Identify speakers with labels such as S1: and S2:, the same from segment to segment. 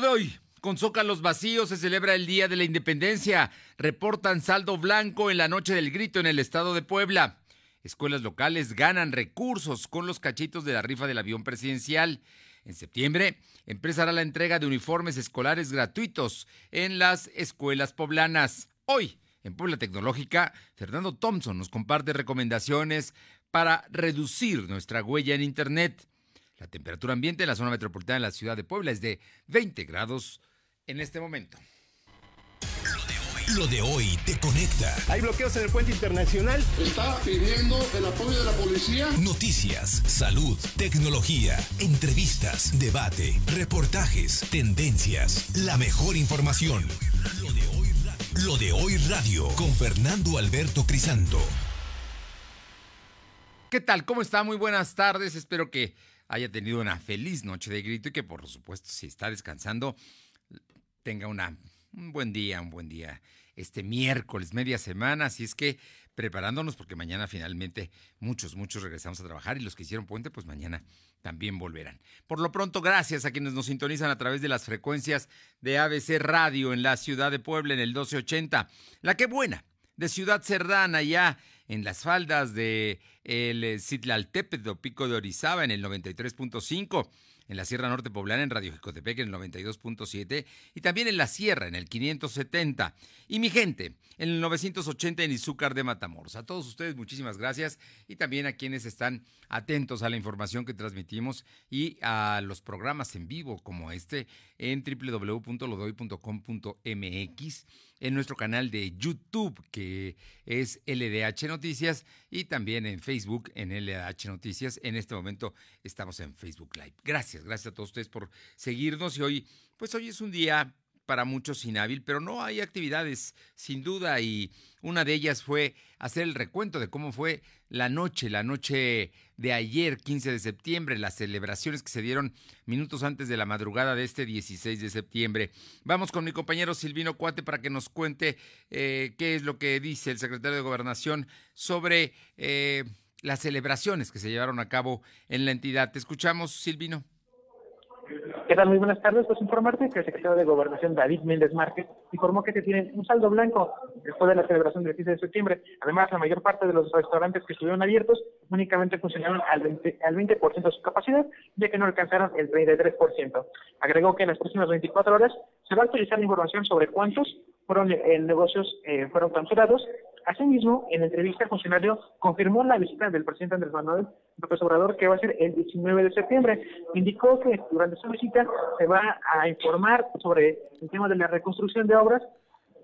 S1: De hoy. Con zócalos vacíos se celebra el Día de la Independencia. Reportan saldo blanco en la noche del grito en el estado de Puebla. Escuelas locales ganan recursos con los cachitos de la rifa del avión presidencial. En septiembre empezará la entrega de uniformes escolares gratuitos en las escuelas poblanas. Hoy, en Puebla Tecnológica, Fernando Thompson nos comparte recomendaciones para reducir nuestra huella en Internet. La temperatura ambiente en la zona metropolitana de la ciudad de Puebla es de 20 grados en este momento.
S2: Lo de hoy te conecta.
S3: Hay bloqueos en el puente internacional.
S4: Está pidiendo el apoyo de la policía.
S2: Noticias, salud, tecnología, entrevistas, debate, reportajes, tendencias, la mejor información. Lo de hoy radio, Lo de hoy radio con Fernando Alberto Crisanto.
S1: ¿Qué tal? ¿Cómo está? Muy buenas tardes. Espero que haya tenido una feliz noche de grito y que por supuesto si está descansando tenga un buen día, un buen día este miércoles, media semana, así es que preparándonos porque mañana finalmente muchos, muchos regresamos a trabajar y los que hicieron puente pues mañana también volverán. Por lo pronto, gracias a quienes nos sintonizan a través de las frecuencias de ABC Radio en la ciudad de Puebla en el 1280. La que buena, de Ciudad Cerdana ya en las faldas de el Citlaltépetl o Pico de Orizaba en el 93.5 en la Sierra Norte Poblana en Radio Jicotepec en el 92.7 y también en la Sierra en el 570. Y mi gente, en el 980 en Izúcar de Matamoros. A todos ustedes muchísimas gracias y también a quienes están atentos a la información que transmitimos y a los programas en vivo como este en www.lodoy.com.mx en nuestro canal de YouTube, que es LDH Noticias, y también en Facebook, en LDH Noticias. En este momento estamos en Facebook Live. Gracias, gracias a todos ustedes por seguirnos. Y hoy, pues hoy es un día para muchos inhábil, pero no hay actividades, sin duda, y una de ellas fue hacer el recuento de cómo fue la noche, la noche de ayer, 15 de septiembre, las celebraciones que se dieron minutos antes de la madrugada de este 16 de septiembre. Vamos con mi compañero Silvino Cuate para que nos cuente eh, qué es lo que dice el secretario de Gobernación sobre eh, las celebraciones que se llevaron a cabo en la entidad. Te escuchamos, Silvino.
S5: ¿Qué tal? Muy buenas tardes. Pues informarte que el secretario de Gobernación, David Méndez Márquez, informó que se tiene un saldo blanco después de la celebración del 15 de septiembre. Además, la mayor parte de los restaurantes que estuvieron abiertos únicamente funcionaron al 20%, al 20 de su capacidad, ya que no alcanzaron el 33%. Agregó que en las próximas 24 horas se va a actualizar información sobre cuántos fueron eh, negocios eh, fueron cancelados Asimismo, en entrevista, el funcionario confirmó la visita del presidente Andrés Manuel López Obrador, que va a ser el 19 de septiembre. Indicó que durante su visita se va a informar sobre el tema de la reconstrucción de obras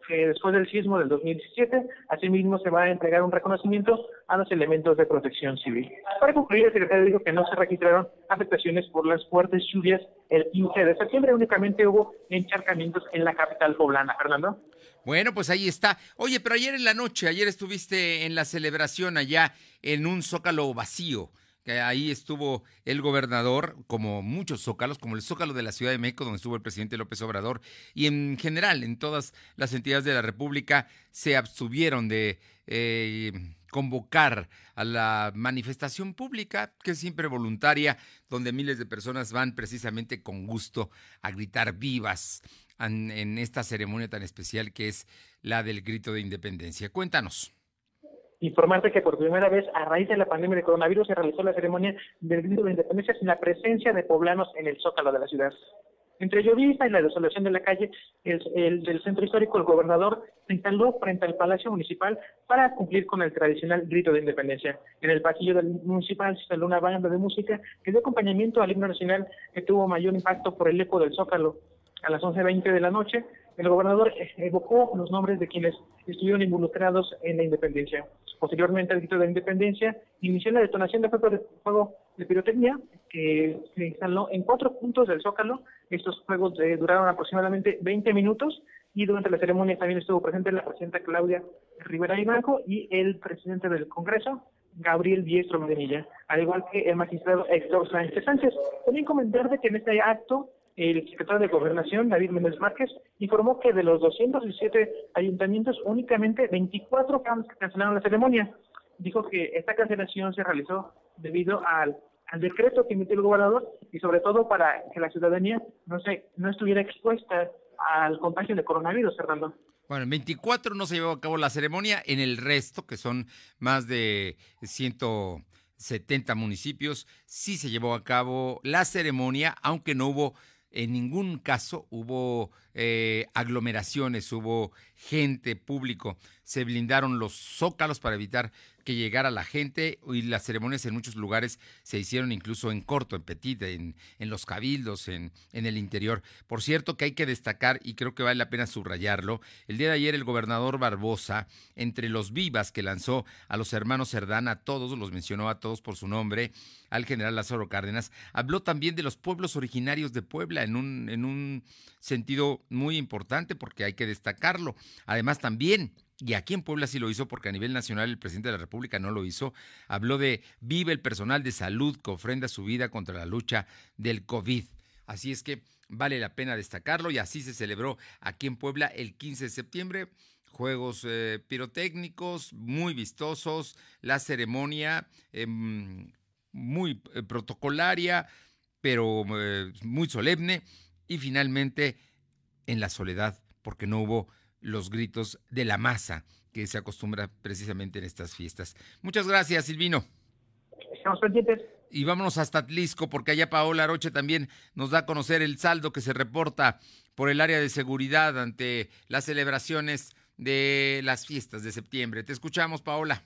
S5: que después del sismo del 2017, asimismo se va a entregar un reconocimiento a los elementos de protección civil. Para concluir, el secretario dijo que no se registraron afectaciones por las fuertes lluvias el 15 de septiembre, únicamente hubo encharcamientos en la capital poblana. Fernando.
S1: Bueno, pues ahí está. Oye, pero ayer en la noche, ayer estuviste en la celebración allá en un zócalo vacío que ahí estuvo el gobernador, como muchos zócalos, como el zócalo de la Ciudad de México, donde estuvo el presidente López Obrador, y en general en todas las entidades de la República se abstuvieron de eh, convocar a la manifestación pública, que es siempre voluntaria, donde miles de personas van precisamente con gusto a gritar vivas en esta ceremonia tan especial que es la del grito de independencia. Cuéntanos
S5: informarte que por primera vez a raíz de la pandemia de coronavirus se realizó la ceremonia del grito de independencia sin la presencia de poblanos en el zócalo de la ciudad. Entre llovizna y la desolación de la calle el, del centro histórico, el gobernador se instaló frente al Palacio Municipal para cumplir con el tradicional grito de independencia. En el pasillo del municipal se instaló una banda de música que dio acompañamiento al himno nacional que tuvo mayor impacto por el eco del zócalo. A las 11.20 de la noche, el gobernador evocó los nombres de quienes estuvieron involucrados en la independencia. Posteriormente, al grito de la independencia, inició la detonación de fuego de, fuego de pirotecnia que se instaló en cuatro puntos del Zócalo. Estos fuegos eh, duraron aproximadamente 20 minutos y durante la ceremonia también estuvo presente la presidenta Claudia Rivera Ibanco y el presidente del Congreso, Gabriel Diestro Medinilla, al igual que el magistrado Héctor Sánchez Sánchez. También comentar que en este acto el secretario de Gobernación, David Méndez Márquez, informó que de los 217 ayuntamientos, únicamente 24 cancelaron la ceremonia. Dijo que esta cancelación se realizó debido al al decreto que emitió el gobernador y sobre todo para que la ciudadanía no se no estuviera expuesta al contagio de coronavirus, Fernando.
S1: Bueno, en 24 no se llevó a cabo la ceremonia, en el resto, que son más de 170 municipios, sí se llevó a cabo la ceremonia, aunque no hubo en ningún caso hubo eh, aglomeraciones, hubo gente, público. Se blindaron los zócalos para evitar que llegara la gente y las ceremonias en muchos lugares se hicieron incluso en corto, en petit, en, en los cabildos, en, en, el interior. Por cierto que hay que destacar, y creo que vale la pena subrayarlo, el día de ayer el gobernador Barbosa, entre los vivas que lanzó a los hermanos Cerdán, a todos, los mencionó a todos por su nombre, al general Lázaro Cárdenas, habló también de los pueblos originarios de Puebla en un, en un sentido muy importante porque hay que destacarlo. Además también y aquí en Puebla sí lo hizo porque a nivel nacional el presidente de la República no lo hizo, habló de vive el personal de salud que ofrenda su vida contra la lucha del COVID. Así es que vale la pena destacarlo y así se celebró aquí en Puebla el 15 de septiembre. Juegos eh, pirotécnicos muy vistosos, la ceremonia eh, muy eh, protocolaria, pero eh, muy solemne y finalmente en la soledad porque no hubo los gritos de la masa que se acostumbra precisamente en estas fiestas. Muchas gracias, Silvino.
S5: Estamos pendientes.
S1: Y vámonos hasta Atlisco, porque allá Paola Roche también nos da a conocer el saldo que se reporta por el área de seguridad ante las celebraciones de las fiestas de septiembre. Te escuchamos, Paola.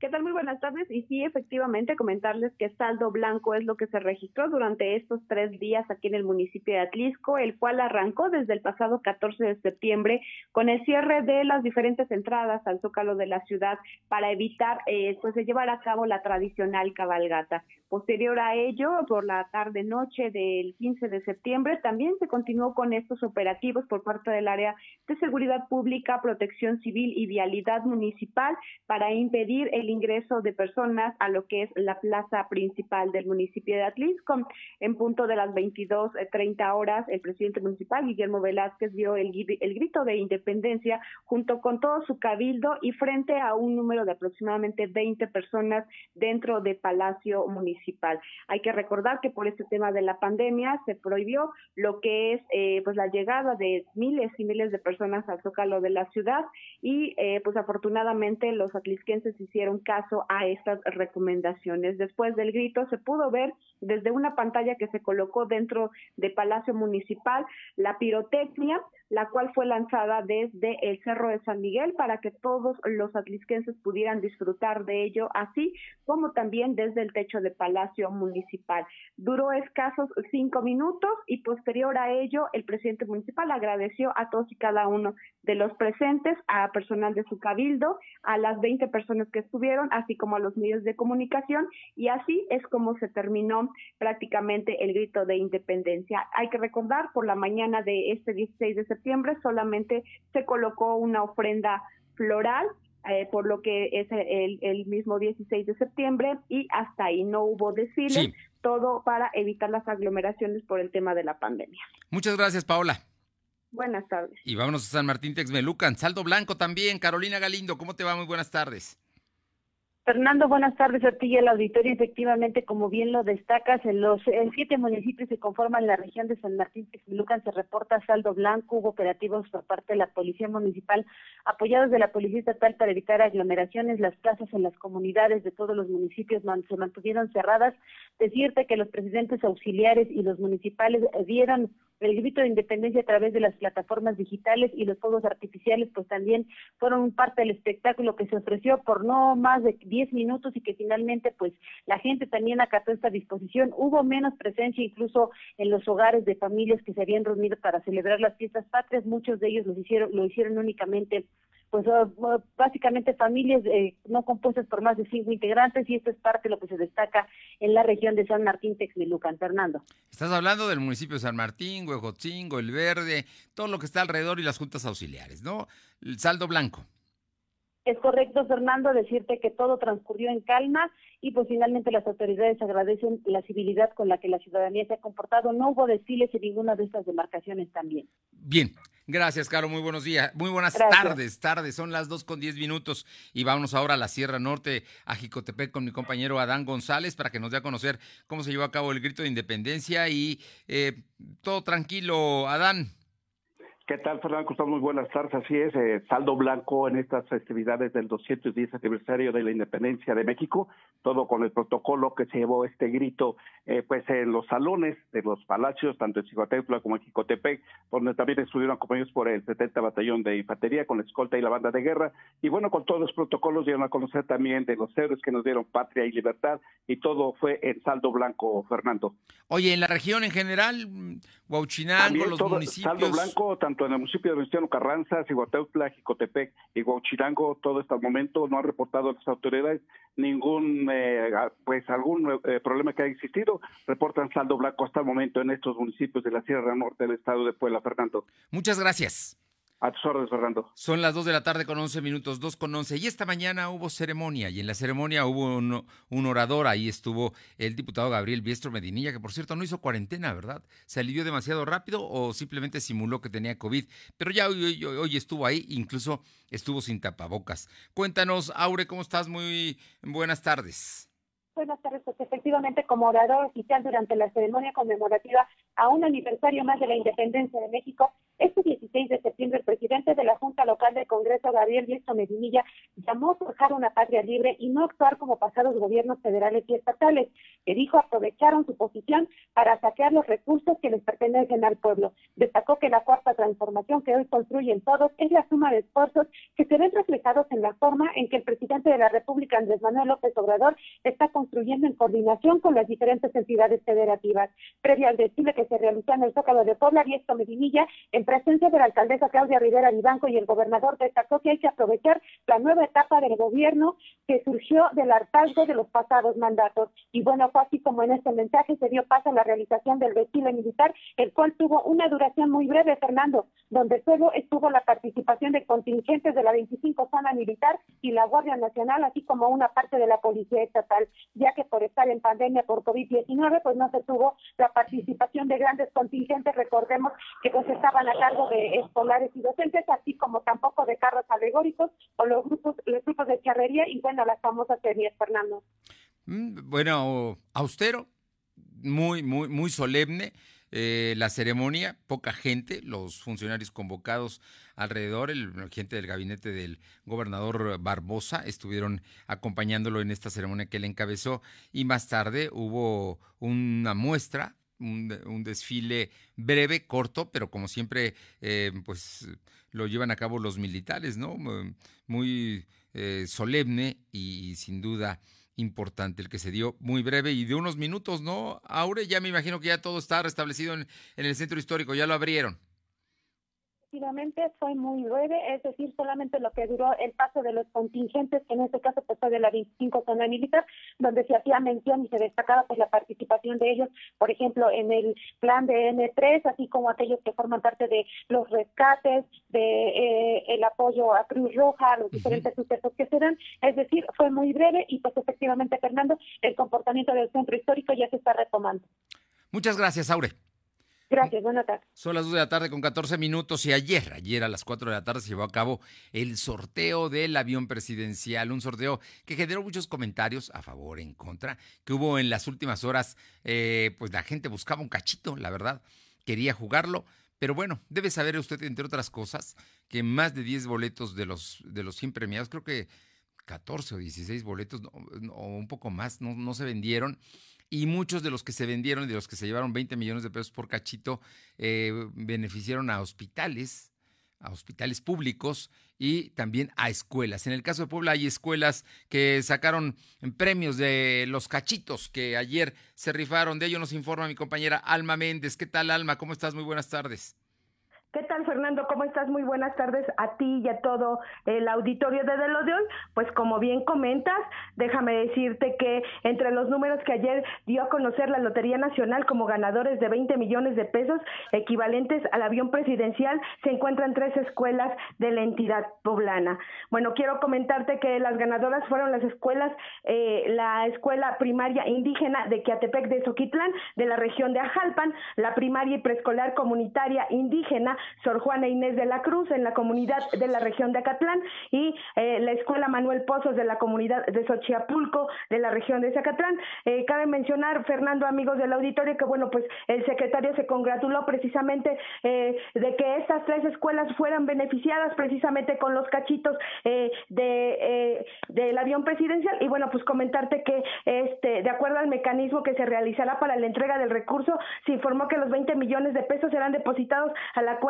S6: ¿Qué tal? Muy buenas tardes. Y sí, efectivamente, comentarles que saldo blanco es lo que se registró durante estos tres días aquí en el municipio de Atlisco, el cual arrancó desde el pasado 14 de septiembre con el cierre de las diferentes entradas al zócalo de la ciudad para evitar eh, pues llevar a cabo la tradicional cabalgata. Posterior a ello, por la tarde-noche del 15 de septiembre, también se continuó con estos operativos por parte del área de seguridad pública, protección civil y vialidad municipal para impedir el ingreso de personas a lo que es la plaza principal del municipio de Atlisco. En punto de las 22.30 horas, el presidente municipal, Guillermo Velázquez, dio el, el grito de independencia junto con todo su cabildo y frente a un número de aproximadamente 20 personas dentro de Palacio Municipal. Hay que recordar que por este tema de la pandemia se prohibió lo que es eh, pues la llegada de miles y miles de personas al zócalo de la ciudad y eh, pues afortunadamente los atlisquenses hicieron caso a estas recomendaciones. Después del grito se pudo ver desde una pantalla que se colocó dentro de Palacio Municipal la pirotecnia, la cual fue lanzada desde el Cerro de San Miguel para que todos los atlisquenses pudieran disfrutar de ello, así como también desde el techo de Palacio Municipal. Duró escasos cinco minutos y posterior a ello el presidente municipal agradeció a todos y cada uno de los presentes, a personal de su cabildo, a las 20 personas que estuvieron, así como a los medios de comunicación, y así es como se terminó prácticamente el grito de independencia. Hay que recordar, por la mañana de este 16 de septiembre solamente se colocó una ofrenda floral eh, por lo que es el, el, mismo 16 de septiembre y hasta ahí no hubo desfiles, todo para evitar las aglomeraciones por el tema de la pandemia.
S1: Muchas gracias, Paola.
S6: Buenas tardes.
S1: Y vámonos a San Martín Texmelucan. Saldo Blanco también. Carolina Galindo, ¿cómo te va? Muy buenas tardes.
S7: Fernando, buenas tardes a ti y al auditorio. Efectivamente, como bien lo destacas, en los siete municipios que conforman la región de San Martín Texmelucan se reporta saldo blanco. Hubo operativos por parte de la Policía Municipal, apoyados de la Policía Estatal para evitar aglomeraciones. Las plazas en las comunidades de todos los municipios se mantuvieron cerradas. Decirte que los presidentes auxiliares y los municipales dieron el grito de independencia a través de las plataformas digitales y los fuegos artificiales, pues también fueron parte del espectáculo que se ofreció por no más de 10 minutos y que finalmente pues la gente también acató esta disposición. Hubo menos presencia incluso en los hogares de familias que se habían reunido para celebrar las fiestas patrias, muchos de ellos lo hicieron, lo hicieron únicamente pues ah, ah, básicamente familias eh, no compuestas por más de cinco integrantes y esto es parte de lo que se destaca en la región de San Martín Texmelucan. Fernando.
S1: Estás hablando del municipio de San Martín, Huejotzingo, El Verde, todo lo que está alrededor y las juntas auxiliares, ¿no? El saldo blanco.
S7: Es correcto, Fernando, decirte que todo transcurrió en calma y pues finalmente las autoridades agradecen la civilidad con la que la ciudadanía se ha comportado. No hubo desfiles en ninguna de estas demarcaciones también.
S1: Bien, Gracias, Caro. Muy buenos días. Muy buenas tardes. Tardes. Son las dos con diez minutos. Y vámonos ahora a la Sierra Norte, a Jicotepec, con mi compañero Adán González, para que nos dé a conocer cómo se llevó a cabo el grito de independencia. Y eh, todo tranquilo, Adán.
S8: ¿Qué tal, Fernando? Muy buenas tardes. Así es, eh, saldo blanco en estas festividades del 210 aniversario de la independencia de México, todo con el protocolo que se llevó este grito, eh, pues en los salones de los palacios, tanto en Xicotécula como en Jicotepec, donde también estuvieron acompañados por el 70 Batallón de Infantería, con la escolta y la banda de guerra, y bueno, con todos los protocolos dieron a conocer también de los héroes que nos dieron patria y libertad, y todo fue en saldo blanco, Fernando.
S1: Oye, en la región en general, Huauchinango, los municipios.
S8: Saldo blanco, tanto en el municipio de Venustiano Carranza, Cihuateutla, Jicotepec y Huauchinango, todo hasta el momento no han reportado a las autoridades ningún, eh, pues algún eh, problema que haya existido. Reportan saldo blanco hasta el momento en estos municipios de la Sierra Norte del estado de Puebla, Fernando.
S1: Muchas gracias.
S8: A tus órdenes, Fernando.
S1: Son las 2 de la tarde con 11 minutos, 2 con 11. Y esta mañana hubo ceremonia, y en la ceremonia hubo un, orador. Ahí estuvo el diputado Gabriel Biestro Medinilla, que por cierto no hizo cuarentena, ¿verdad? ¿Se alivió demasiado rápido o simplemente simuló que tenía COVID? Pero ya hoy, hoy estuvo ahí, incluso estuvo sin tapabocas. Cuéntanos, Aure, ¿cómo estás? Muy buenas tardes.
S9: Buenas tardes, pues efectivamente como orador oficial durante la ceremonia conmemorativa a un aniversario más de la independencia de México, este 16 de septiembre, el presidente de la Junta Local del Congreso, Gabriel Viesto Medinilla, llamó a forjar una patria libre y no actuar como pasados gobiernos federales y estatales, que dijo aprovecharon su posición para saquear los recursos que les pertenecen al pueblo. Destacó que la cuarta transformación que hoy construyen todos es la suma de esfuerzos que se ven reflejados en la forma en que el presidente de la República, Andrés Manuel López Obrador, está construyendo en coordinación con las diferentes entidades federativas. Previo al desfile que se realizó en el Zócalo de Puebla, Viesto Medinilla, en presencia de la alcaldesa Claudia Rivera Vivanco y el gobernador destacó que hay que aprovechar la nueva etapa del gobierno que surgió del hartazgo de los pasados mandatos. Y bueno, fue así como en este mensaje se dio paso a la realización del desfile militar, el cual tuvo una duración muy breve, Fernando, donde solo estuvo la participación de contingentes de la 25 zona militar y la Guardia Nacional, así como una parte de la Policía Estatal, ya que por estar en pandemia por COVID-19, pues no se tuvo la participación de grandes contingentes. Recordemos que pues estaban a cargo de escolares y docentes, así como tampoco de carros alegóricos o los grupos, los grupos de charrería y bueno, las famosas series, Fernando.
S1: Mm, bueno, austero, muy, muy, muy solemne. Eh, la ceremonia, poca gente, los funcionarios convocados alrededor, el gente del gabinete del gobernador Barbosa estuvieron acompañándolo en esta ceremonia que él encabezó y más tarde hubo una muestra un, desfile breve, corto, pero como siempre, eh, pues lo llevan a cabo los militares, ¿no? Muy eh, solemne y sin duda importante el que se dio muy breve y de unos minutos, ¿no? Aure, ya me imagino que ya todo está restablecido en el centro histórico, ya lo abrieron
S9: efectivamente fue muy breve, es decir, solamente lo que duró el paso de los contingentes, que en este caso pues, fue de la 25 zona militar, donde se hacía mención y se destacaba pues la participación de ellos, por ejemplo, en el plan de N3, así como aquellos que forman parte de los rescates, de eh, el apoyo a Cruz Roja, los diferentes sucesos que se dan, es decir, fue muy breve y pues efectivamente, Fernando, el comportamiento del centro histórico ya se está retomando.
S1: Muchas gracias, Aure.
S9: Gracias, buenas tardes.
S1: Son las 2 de la tarde con 14 minutos y ayer, ayer a las 4 de la tarde se llevó a cabo el sorteo del avión presidencial, un sorteo que generó muchos comentarios a favor, en contra, que hubo en las últimas horas, eh, pues la gente buscaba un cachito, la verdad, quería jugarlo, pero bueno, debe saber usted, entre otras cosas, que más de 10 boletos de los, de los 100 premiados, creo que 14 o 16 boletos o un poco más, no, no se vendieron y muchos de los que se vendieron, de los que se llevaron 20 millones de pesos por cachito, eh, beneficiaron a hospitales, a hospitales públicos y también a escuelas. En el caso de Puebla hay escuelas que sacaron premios de los cachitos que ayer se rifaron. De ello nos informa mi compañera Alma Méndez. ¿Qué tal, Alma? ¿Cómo estás? Muy buenas tardes.
S10: ¿Qué tal, Fernando? ¿Cómo estás? Muy buenas tardes a ti y a todo el auditorio de, lo de hoy. Pues como bien comentas, déjame decirte que entre los números que ayer dio a conocer la Lotería Nacional como ganadores de 20 millones de pesos equivalentes al avión presidencial, se encuentran tres escuelas de la entidad poblana. Bueno, quiero comentarte que las ganadoras fueron las escuelas, eh, la escuela primaria indígena de Quiatepec de Soquitlán, de la región de Ajalpan, la primaria y preescolar comunitaria indígena Sor Juana Inés de la Cruz en la comunidad de la región de Acatlán y eh, la escuela Manuel Pozos de la comunidad de Xochiapulco de la región de Zacatlán. Eh, cabe mencionar, Fernando, amigos del auditorio, que bueno, pues el secretario se congratuló precisamente eh, de que estas tres escuelas fueran beneficiadas precisamente con los cachitos de del avión presidencial y bueno, pues comentarte que este de acuerdo al mecanismo que se realizará para la entrega del recurso, se informó que los 20 millones de pesos serán depositados a la cuenta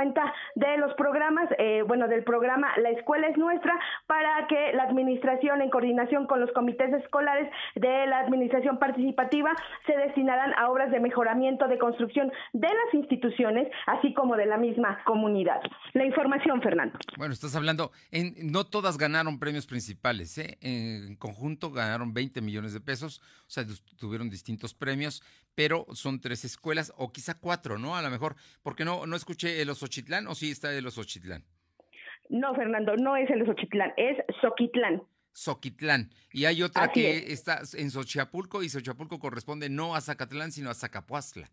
S10: de los programas, eh, bueno, del programa La Escuela es Nuestra, para que la administración, en coordinación con los comités escolares de la administración participativa, se destinarán a obras de mejoramiento de construcción de las instituciones, así como de la misma comunidad. La información, Fernando.
S1: Bueno, estás hablando, en, no todas ganaron premios principales, ¿eh? en conjunto ganaron 20 millones de pesos, o sea, tuvieron distintos premios, pero son tres escuelas, o quizá cuatro, ¿no? A lo mejor, porque no, no escuché el Osochitlán, o sí está el Osochitlán.
S10: No, Fernando, no es el Osochitlán, es Soquitlán.
S1: Soquitlán. Y hay otra que está en Xochiapulco y Xochiapulco corresponde no a Zacatlán, sino a Zacapuazla.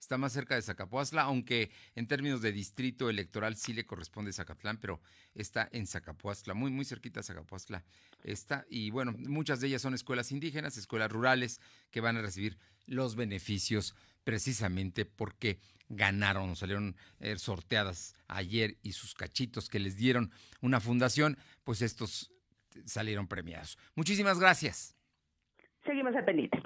S1: Está más cerca de Zacapuazla, aunque en términos de distrito electoral sí le corresponde Zacatlán, pero está en Zacapuazla, muy, muy cerquita de Zacapuazla está. Y bueno, muchas de ellas son escuelas indígenas, escuelas rurales, que van a recibir los beneficios precisamente porque ganaron salieron eh, sorteadas ayer y sus cachitos que les dieron una fundación, pues estos salieron premiados. Muchísimas gracias.
S10: Seguimos al pendiente.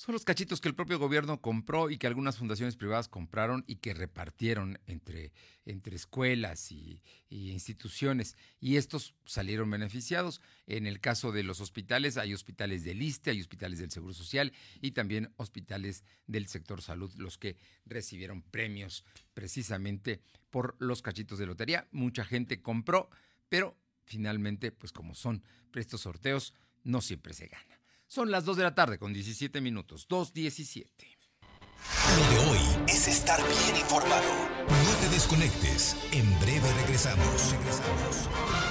S1: Son los cachitos que el propio gobierno compró y que algunas fundaciones privadas compraron y que repartieron entre, entre escuelas y, instituciones. Y estos salieron beneficiados. En el caso de los hospitales, hay hospitales del ISTE, hay hospitales del Seguro Social y también hospitales del sector salud, los que recibieron premios precisamente por los cachitos de lotería. Mucha gente compró, pero finalmente, pues como son estos sorteos, no siempre se gana. Son las 2 de la tarde con 17 minutos, 2.17.
S2: Lo de hoy es estar bien informado. No te desconectes. En breve regresamos. Regresamos.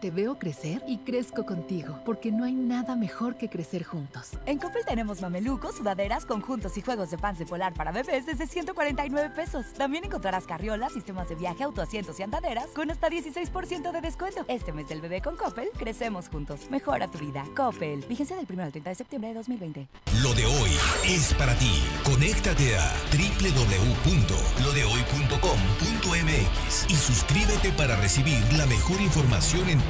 S11: Te veo crecer y crezco contigo, porque no hay nada mejor que crecer juntos.
S12: En Coppel tenemos mamelucos, sudaderas, conjuntos y juegos de fans de polar para bebés desde 149 pesos. También encontrarás carriolas, sistemas de viaje, autoasientos y andaderas con hasta 16% de descuento. Este mes del bebé con Coppel, crecemos juntos. Mejora tu vida. Coppel. Vigencia del 1 al 30 de septiembre de 2020.
S2: Lo de hoy es para ti. Conéctate a www.lodehoy.com.mx y suscríbete para recibir la mejor información en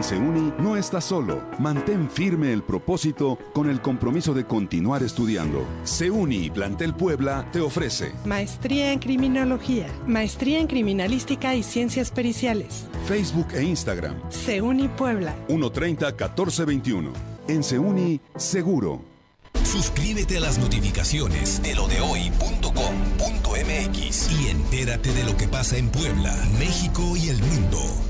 S13: En Seuni no estás solo. Mantén firme el propósito con el compromiso de continuar estudiando. Seuni Plantel Puebla te ofrece
S14: Maestría en Criminología, Maestría en Criminalística y Ciencias Periciales.
S13: Facebook e Instagram.
S14: Seuni Puebla.
S13: 130-1421. En Seuni, seguro.
S2: Suscríbete a las notificaciones de lodehoy.com.mx y entérate de lo que pasa en Puebla, México y el mundo.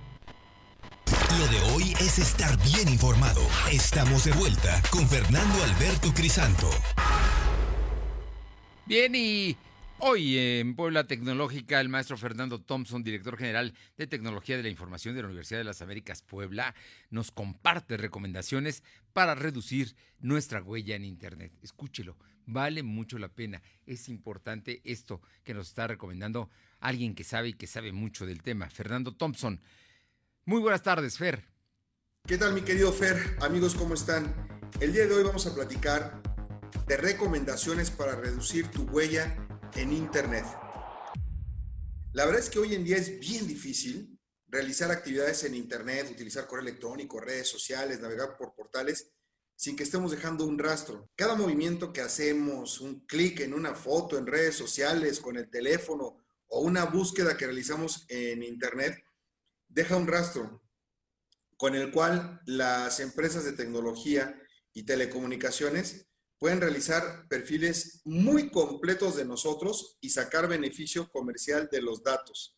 S2: Lo de hoy es estar bien informado. Estamos de vuelta con Fernando Alberto Crisanto.
S1: Bien, y hoy en Puebla Tecnológica, el maestro Fernando Thompson, director general de Tecnología de la Información de la Universidad de las Américas Puebla, nos comparte recomendaciones para reducir nuestra huella en Internet. Escúchelo, vale mucho la pena. Es importante esto que nos está recomendando alguien que sabe y que sabe mucho del tema. Fernando Thompson muy buenas tardes, Fer.
S15: ¿Qué tal, mi querido Fer? Amigos, ¿cómo están? El día de hoy vamos a platicar de recomendaciones para reducir tu huella en Internet. La verdad es que hoy en día es bien difícil realizar actividades en Internet, utilizar correo electrónico, redes sociales, navegar por portales, sin que estemos dejando un rastro. Cada movimiento que hacemos, un clic en una foto en redes sociales, con el teléfono o una búsqueda que realizamos en Internet, deja un rastro con el cual las empresas de tecnología y telecomunicaciones pueden realizar perfiles muy completos de nosotros y sacar beneficio comercial de los datos.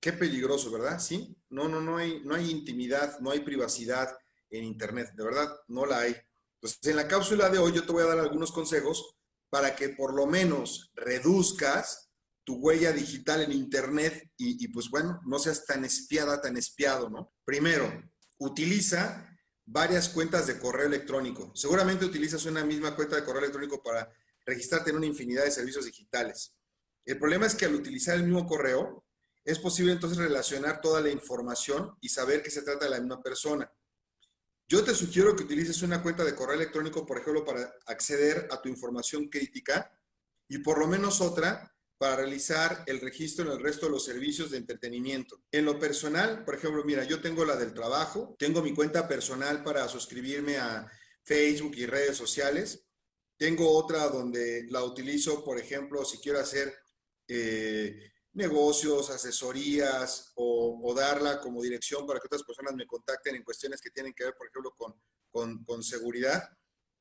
S15: Qué peligroso, ¿verdad? Sí, no, no, no hay, no hay intimidad, no hay privacidad en Internet, de verdad, no la hay. Entonces, en la cápsula de hoy yo te voy a dar algunos consejos para que por lo menos reduzcas tu huella digital en Internet y, pues bueno, no seas tan espiada, tan espiado, ¿no? Primero, utiliza varias cuentas de correo electrónico. Seguramente utilizas una misma cuenta de correo electrónico para registrarte en una infinidad de servicios digitales. El problema es que al utilizar el mismo correo, es posible entonces relacionar toda la información y saber que se trata de la misma persona. Yo te sugiero que utilices una cuenta de correo electrónico, por ejemplo, para acceder a tu información crítica y por lo menos otra para realizar el registro en el resto de los servicios de entretenimiento. En lo personal, por ejemplo, mira, yo tengo la del trabajo, tengo mi cuenta personal para suscribirme a Facebook y redes sociales, tengo otra donde la utilizo, por ejemplo, si quiero hacer eh, negocios, asesorías o, darla como dirección para que otras personas me contacten en cuestiones que tienen que ver, por ejemplo, con, con, seguridad.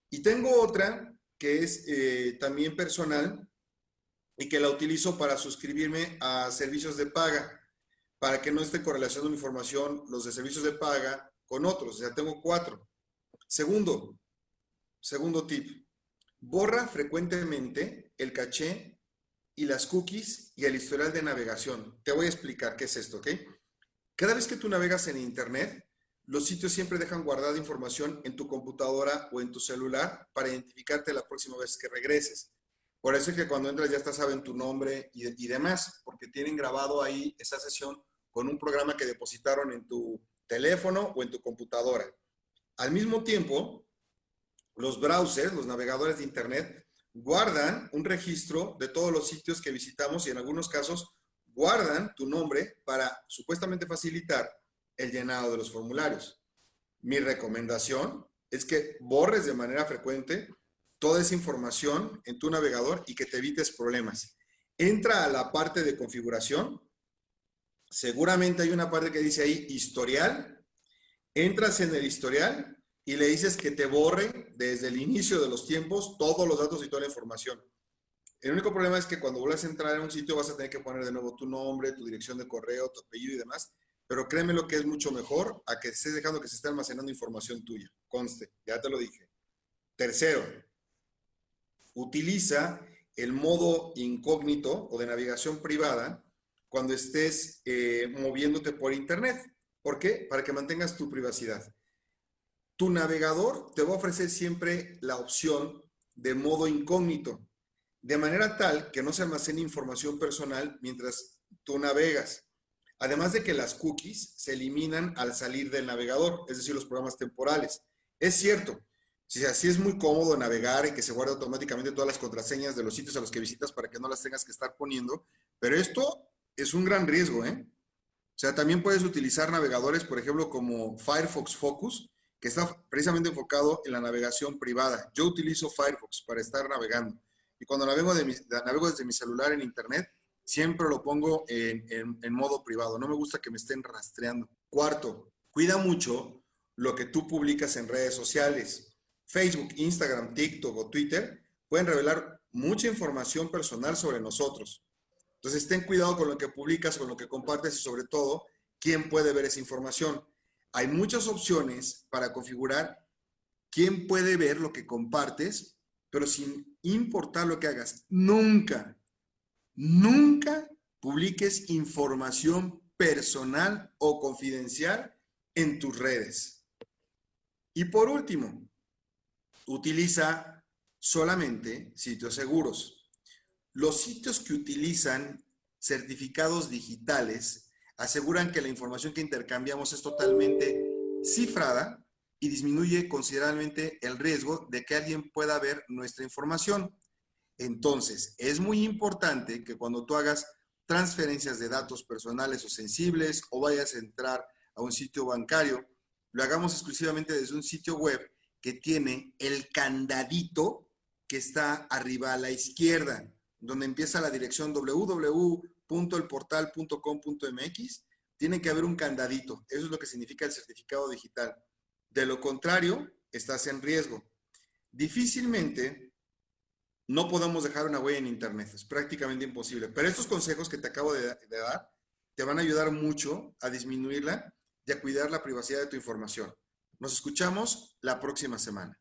S15: Y tengo otra que es eh, también personal, y que la utilizo para suscribirme a servicios de paga, para que no esté correlacionando mi información, los de servicios de paga, con otros. Sea, tengo cuatro. Segundo, segundo tip, borra frecuentemente el caché y las cookies y el historial de navegación. Te voy a explicar qué es esto, ¿ok? Cada vez que tú navegas en Internet, los sitios siempre dejan guardada información en tu computadora o en tu celular para identificarte la próxima vez que regreses. Por eso es que cuando entras ya está saben tu nombre y, demás, porque tienen grabado ahí esa sesión con un programa que depositaron en tu teléfono o en tu computadora. Al mismo tiempo, los browsers, los navegadores de Internet, guardan un registro de todos los sitios que visitamos y en algunos casos guardan tu nombre para supuestamente facilitar el llenado de los formularios. Mi recomendación es que borres de manera frecuente toda esa información en tu navegador y que te evites problemas. Entra a la parte de configuración. Seguramente hay una parte que dice ahí historial. Entras en el historial y le dices que te borre desde el inicio de los tiempos todos los datos y toda la información. El único problema es que cuando vuelvas a entrar en un sitio vas a tener que poner de nuevo tu nombre, tu dirección de correo, tu apellido y demás. Pero créeme lo que es mucho mejor a que estés dejando que se esté almacenando información tuya. Conste, ya te lo dije. Tercero, utiliza el modo incógnito o de navegación privada cuando estés eh, moviéndote por Internet. ¿Por qué? Para que mantengas tu privacidad. Tu navegador te va a ofrecer siempre la opción de modo incógnito, de manera tal que no se almacene información personal mientras tú navegas. Además de que las cookies se eliminan al salir del navegador, es decir, los programas temporales. Es cierto, si así es muy cómodo navegar y que se guarde automáticamente todas las contraseñas de los sitios a los que visitas para que no las tengas que estar poniendo, pero esto es un gran riesgo, ¿eh? O sea, también puedes utilizar navegadores, por ejemplo, como Firefox Focus, que está precisamente enfocado en la navegación privada. Yo utilizo Firefox para estar navegando. Y cuando navego, navego desde mi celular en Internet, siempre lo pongo en modo privado. No me gusta que me estén rastreando. Cuarto, cuida mucho lo que tú publicas en redes sociales. Facebook, Instagram, TikTok o Twitter pueden revelar mucha información personal sobre nosotros. Entonces, ten cuidado con lo que publicas, con lo que compartes y sobre todo, quién puede ver esa información. Hay muchas opciones para configurar quién puede ver lo que compartes, pero sin importar lo que hagas. Nunca, nunca publiques información personal o confidencial en tus redes. Y por último, utiliza solamente sitios seguros. Los sitios que utilizan certificados digitales aseguran que la información que intercambiamos es totalmente cifrada y disminuye considerablemente el riesgo de que alguien pueda ver nuestra información. Entonces, es muy importante que cuando tú hagas transferencias de datos personales o sensibles o vayas a entrar a un sitio bancario, lo hagamos exclusivamente desde un sitio web que tiene el candadito que está arriba a la izquierda, donde empieza la dirección www.elportal.com.mx. Tiene que haber un candadito. Eso es lo que significa el certificado digital. De lo contrario, estás en riesgo. Difícilmente no podemos dejar una huella en Internet. Es prácticamente imposible. Pero estos consejos que te acabo de, de dar te van a ayudar mucho a disminuirla y a cuidar la privacidad de tu información. Nos escuchamos la próxima semana.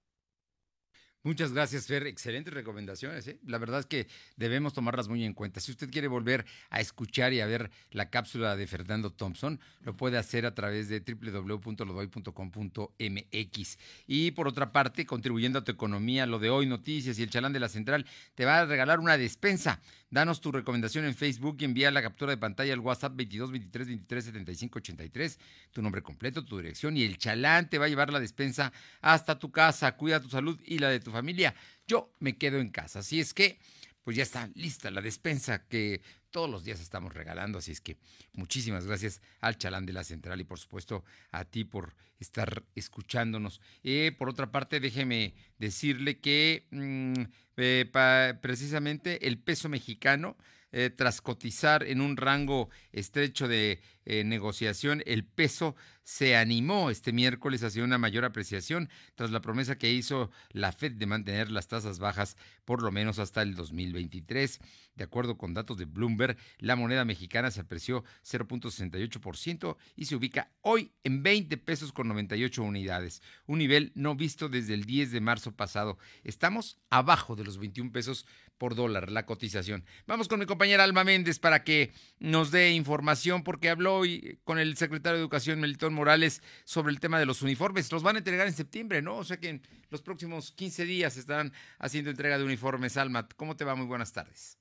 S1: Muchas gracias, Fer. Excelentes recomendaciones. ¿eh? La verdad es que debemos tomarlas muy en cuenta. Si usted quiere volver a escuchar y a ver la cápsula de Fernando Thompson, lo puede hacer a través de www.lodoy.com.mx. Y por otra parte, contribuyendo a tu economía, lo de hoy, noticias y el chalán de la central, te va a regalar una despensa. Danos tu recomendación en Facebook y envía la captura de pantalla al WhatsApp 22 23 23 75 83, tu nombre completo, tu dirección y el chalán te va a llevar la despensa hasta tu casa. Cuida tu salud y la de tu familia. Yo me quedo en casa. Así es que, pues ya está lista la despensa que todos los días estamos regalando. Así es que muchísimas gracias al Chalán de la Central y por supuesto a ti por estar escuchándonos. Eh, por otra parte, déjeme decirle que mm, eh, precisamente el peso mexicano, eh, tras cotizar en un rango estrecho de eh, negociación, el peso se animó este miércoles hacia una mayor apreciación tras la promesa que hizo la Fed de mantener las tasas bajas por lo menos hasta el 2023. De acuerdo con datos de Bloomberg, la moneda mexicana se apreció 0.68% y se ubica hoy en 20 pesos con 98 unidades, un nivel no visto desde el 10 de marzo pasado. Estamos abajo de los 21 pesos por dólar la cotización. Vamos con mi compañera Alma Méndez para que nos dé información porque habló hoy con el secretario de Educación Melitón Morales sobre el tema de los uniformes. Los van a entregar en septiembre, ¿no? O sea que en los próximos 15 días estarán haciendo entrega de uniformes. Alma, ¿cómo te va? Muy buenas tardes.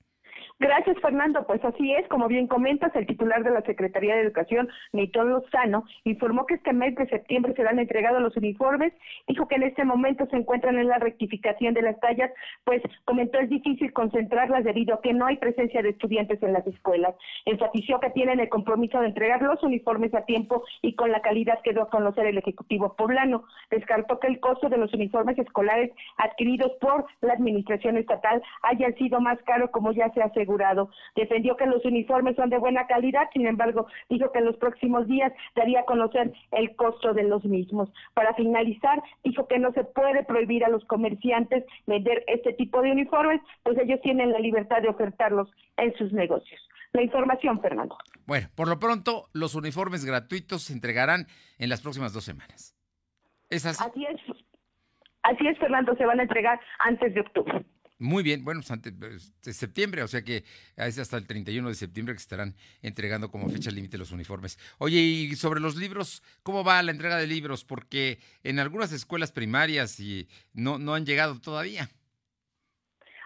S10: Gracias, Fernando. Pues así es, como bien comentas, el titular de la Secretaría de Educación, Neitón Lozano, informó que este mes de septiembre serán entregados los uniformes. Dijo que en este momento se encuentran en la rectificación de las tallas, pues comentó es difícil concentrarlas debido a que no hay presencia de estudiantes en las escuelas. Enfatizó que tienen el compromiso de entregar los uniformes a tiempo y con la calidad que dio a conocer el Ejecutivo poblano. Descartó que el costo de los uniformes escolares adquiridos por la Administración Estatal hayan sido más caro como ya se ha asegurado. Defendió que los uniformes son de buena calidad, sin embargo, dijo que en los próximos días daría a conocer el costo de los mismos. Para finalizar, dijo que no se puede prohibir a los comerciantes vender este tipo de uniformes, pues ellos tienen la libertad de ofertarlos en sus negocios. La información, Fernando.
S1: Bueno, por lo pronto, los uniformes gratuitos se entregarán en las próximas dos semanas. ¿Es así?
S10: Así es. Así es, Fernando, se van a entregar antes de octubre.
S1: Muy bien, bueno, pues de septiembre, o sea que es hasta el 31 de septiembre que estarán entregando como fecha límite los uniformes. Oye, y sobre los libros, ¿cómo va la entrega de libros? Porque en algunas escuelas primarias y no, no han llegado todavía.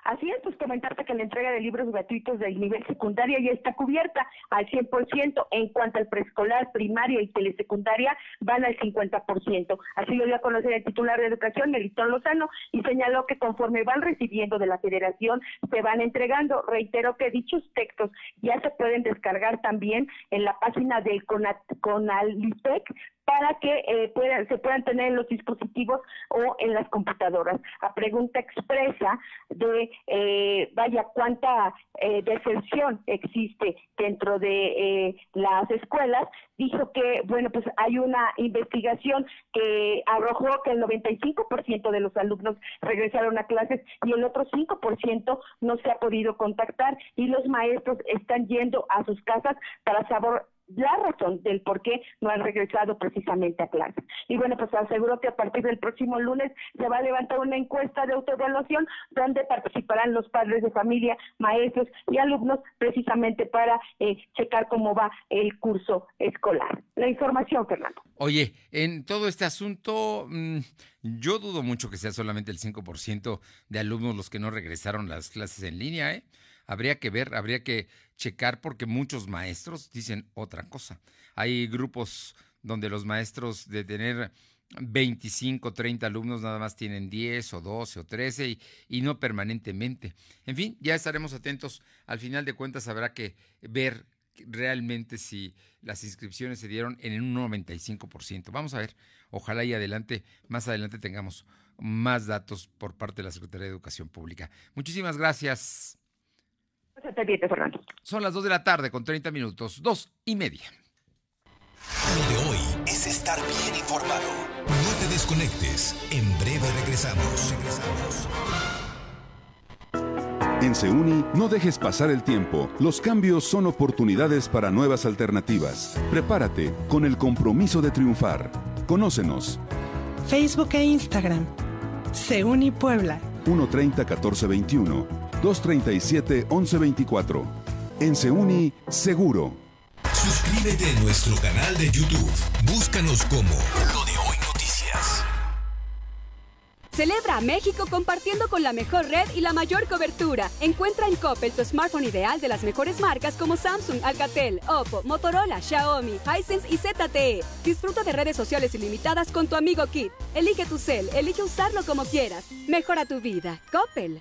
S10: Así es, pues comentarte que la entrega de libros gratuitos del nivel secundaria ya está cubierta al 100%. En cuanto al preescolar, primaria y telesecundaria, van al 50%. Así lo dio a conocer el titular de Educación, Melitón Lozano, y señaló que conforme van recibiendo de la Federación, se van entregando. Reitero que dichos textos ya se pueden descargar también en la página del Conalitec para que eh, puedan, se puedan tener en los dispositivos o en las computadoras. A pregunta expresa de, eh, vaya, cuánta eh, deserción existe dentro de eh, las escuelas, dijo que, bueno, pues hay una investigación que arrojó que el 95% de los alumnos regresaron a clases y el otro 5% no se ha podido contactar y los maestros están yendo a sus casas para saber la razón del por qué no han regresado precisamente a clase. Y bueno, pues aseguró que a partir del próximo lunes se va a levantar una encuesta de autoevaluación donde participarán los padres de familia, maestros y alumnos precisamente para eh, checar cómo va el curso escolar. La información, Fernando.
S1: Oye, en todo este asunto, mm, yo dudo mucho que sea solamente el 5% de alumnos los que no regresaron las clases en línea, ¿eh? Habría que ver, habría que checar porque muchos maestros dicen otra cosa. Hay grupos donde los maestros de tener 25, 30 alumnos nada más tienen 10 o 12 o 13 y, y, no permanentemente. En fin, ya estaremos atentos. Al final de cuentas habrá que ver realmente si las inscripciones se dieron en un 95%. Vamos a ver, ojalá y adelante, más adelante tengamos más datos por parte de la Secretaría de Educación Pública. Muchísimas gracias. Son las 2 de la tarde con 30 minutos, dos y media.
S2: Lo de hoy es estar bien informado. No te desconectes. En breve regresamos. Regresamos.
S13: En Seuni, no dejes pasar el tiempo. Los cambios son oportunidades para nuevas alternativas. Prepárate con el compromiso de triunfar. Conócenos.
S14: Facebook e Instagram. Seuni Puebla.
S13: 130-1421. 237-1124. En Seuni, seguro.
S2: Suscríbete a nuestro canal de YouTube. Búscanos como Lo de Hoy Noticias.
S16: Celebra a México compartiendo con la mejor red y la mayor cobertura. Encuentra en Coppel tu smartphone ideal de las mejores marcas como Samsung, Alcatel, Oppo, Motorola, Xiaomi, Hisense y ZTE. Disfruta de redes sociales ilimitadas con tu amigo Kit. Elige tu cel, elige usarlo como quieras. Mejora tu vida. Coppel.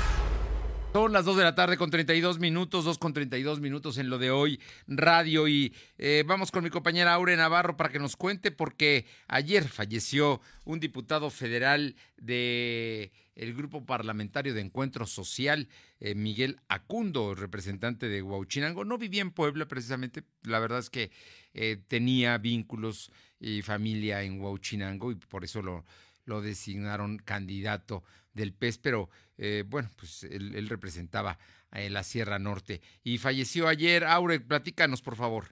S1: Son las 2 de la tarde con 32 minutos, 2 con 32 minutos en lo de hoy, radio. Y eh, vamos con mi compañera Aure Navarro para que nos cuente, porque ayer falleció un diputado federal de el Grupo Parlamentario de Encuentro Social, eh, Miguel Acundo, representante de Huauchinango. No vivía en Puebla precisamente, la verdad es que eh, tenía vínculos y familia en Huauchinango y por eso lo, lo designaron candidato del PES, pero eh, bueno, pues él, él representaba en la Sierra Norte y falleció ayer. Aure, platícanos, por favor.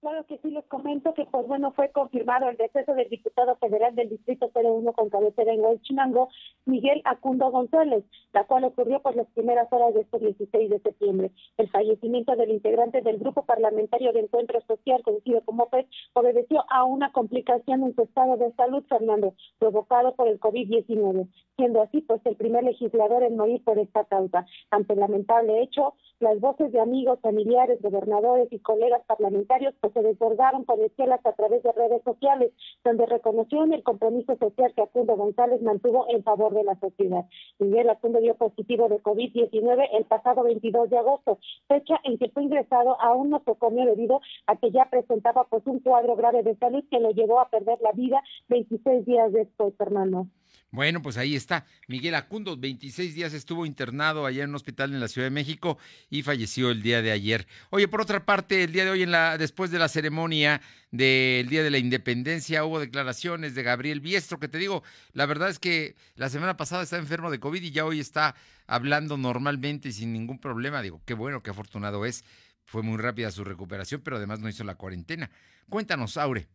S9: Claro que sí, les comento que, pues bueno, fue confirmado el deceso del diputado federal del Distrito 01 con cabecera en Huachinango, Miguel Acundo González, la cual ocurrió por las primeras horas de este 16 de septiembre. El fallecimiento del integrante del Grupo Parlamentario de Encuentro Social, conocido como PES, obedeció a una complicación en su estado de salud, Fernando, provocado por el COVID-19, siendo así, pues, el primer legislador en morir por esta causa. Ante lamentable hecho, las voces de amigos, familiares, gobernadores y colegas parlamentarios, pues, se desbordaron por esquelas a través de redes sociales, donde reconocieron el compromiso social que Acundo González mantuvo en favor de la sociedad. Miguel Acundo dio positivo de COVID-19 el pasado 22 de agosto, fecha en que fue ingresado a un nosocomio debido a que ya presentaba pues un cuadro grave de salud que lo llevó a perder la vida 26 días después, Fernando.
S1: Bueno, pues ahí está. Miguel Acundo, 26 días estuvo internado allá en un hospital en la Ciudad de México y falleció el día de ayer. Oye, por otra parte, el día de hoy, en la, después de la ceremonia del Día de la Independencia, hubo declaraciones de Gabriel Biestro, que te digo, la verdad es que la semana pasada estaba enfermo de COVID y ya hoy está hablando normalmente y sin ningún problema. Digo, qué bueno, qué afortunado es. Fue muy rápida su recuperación, pero además no hizo la cuarentena. Cuéntanos, Aure.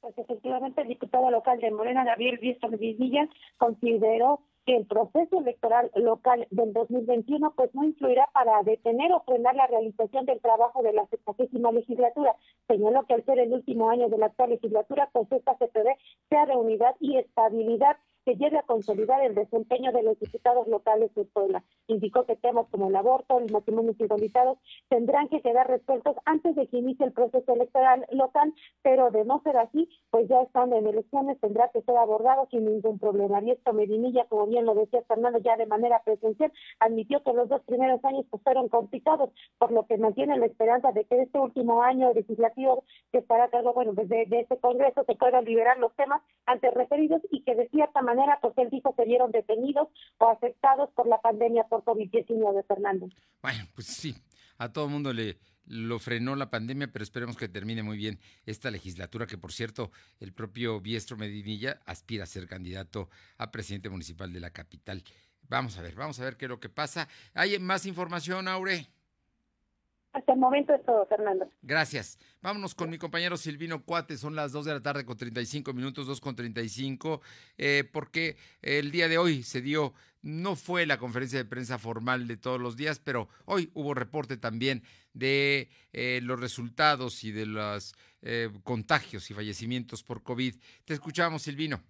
S9: Pues efectivamente el diputado local de Morena, Gabriel Biestro Villa, consideró que el proceso electoral local del 2021 pues no influirá para detener o frenar la realización del trabajo de la 70 legislatura. Señaló que al ser el último año de la actual legislatura, pues esta CPD sea de unidad y estabilidad que lleve a consolidar el desempeño de los diputados locales de Puebla. Indicó que temas como el aborto, los matrimonios igualitados tendrán que quedar resueltos antes de que inicie el proceso electoral local, pero de no ser así, pues ya estando en elecciones tendrá que ser abordado sin ningún problema. Y esto Medinilla, como bien lo decía Fernando, ya de manera presencial, admitió que los dos primeros años pues, fueron complicados, por lo que mantiene la esperanza de que este último año legislativo que estará a cargo, bueno, desde de este Congreso se puedan liberar los temas antes referidos y que de cierta manera manera, pues él dijo que vieron detenidos o afectados por la pandemia por COVID-19, Fernando.
S1: Bueno, pues sí, a todo mundo le lo frenó la pandemia, pero esperemos que termine muy bien esta legislatura, que por cierto, el propio Biestro Medinilla aspira a ser candidato a presidente municipal de la capital. Vamos a ver, vamos a ver qué es lo que pasa. ¿Hay más información, Aure?
S9: Hasta el momento es todo, Fernando.
S1: Gracias. Vámonos con mi compañero Silvino Cuate. Son las 2 de la tarde con 35 minutos, 2 con 35, eh, porque el día de hoy se dio, no fue la conferencia de prensa formal de todos los días, pero hoy hubo reporte también de eh, los resultados y de los eh, contagios y fallecimientos por COVID. Te escuchamos, Silvino.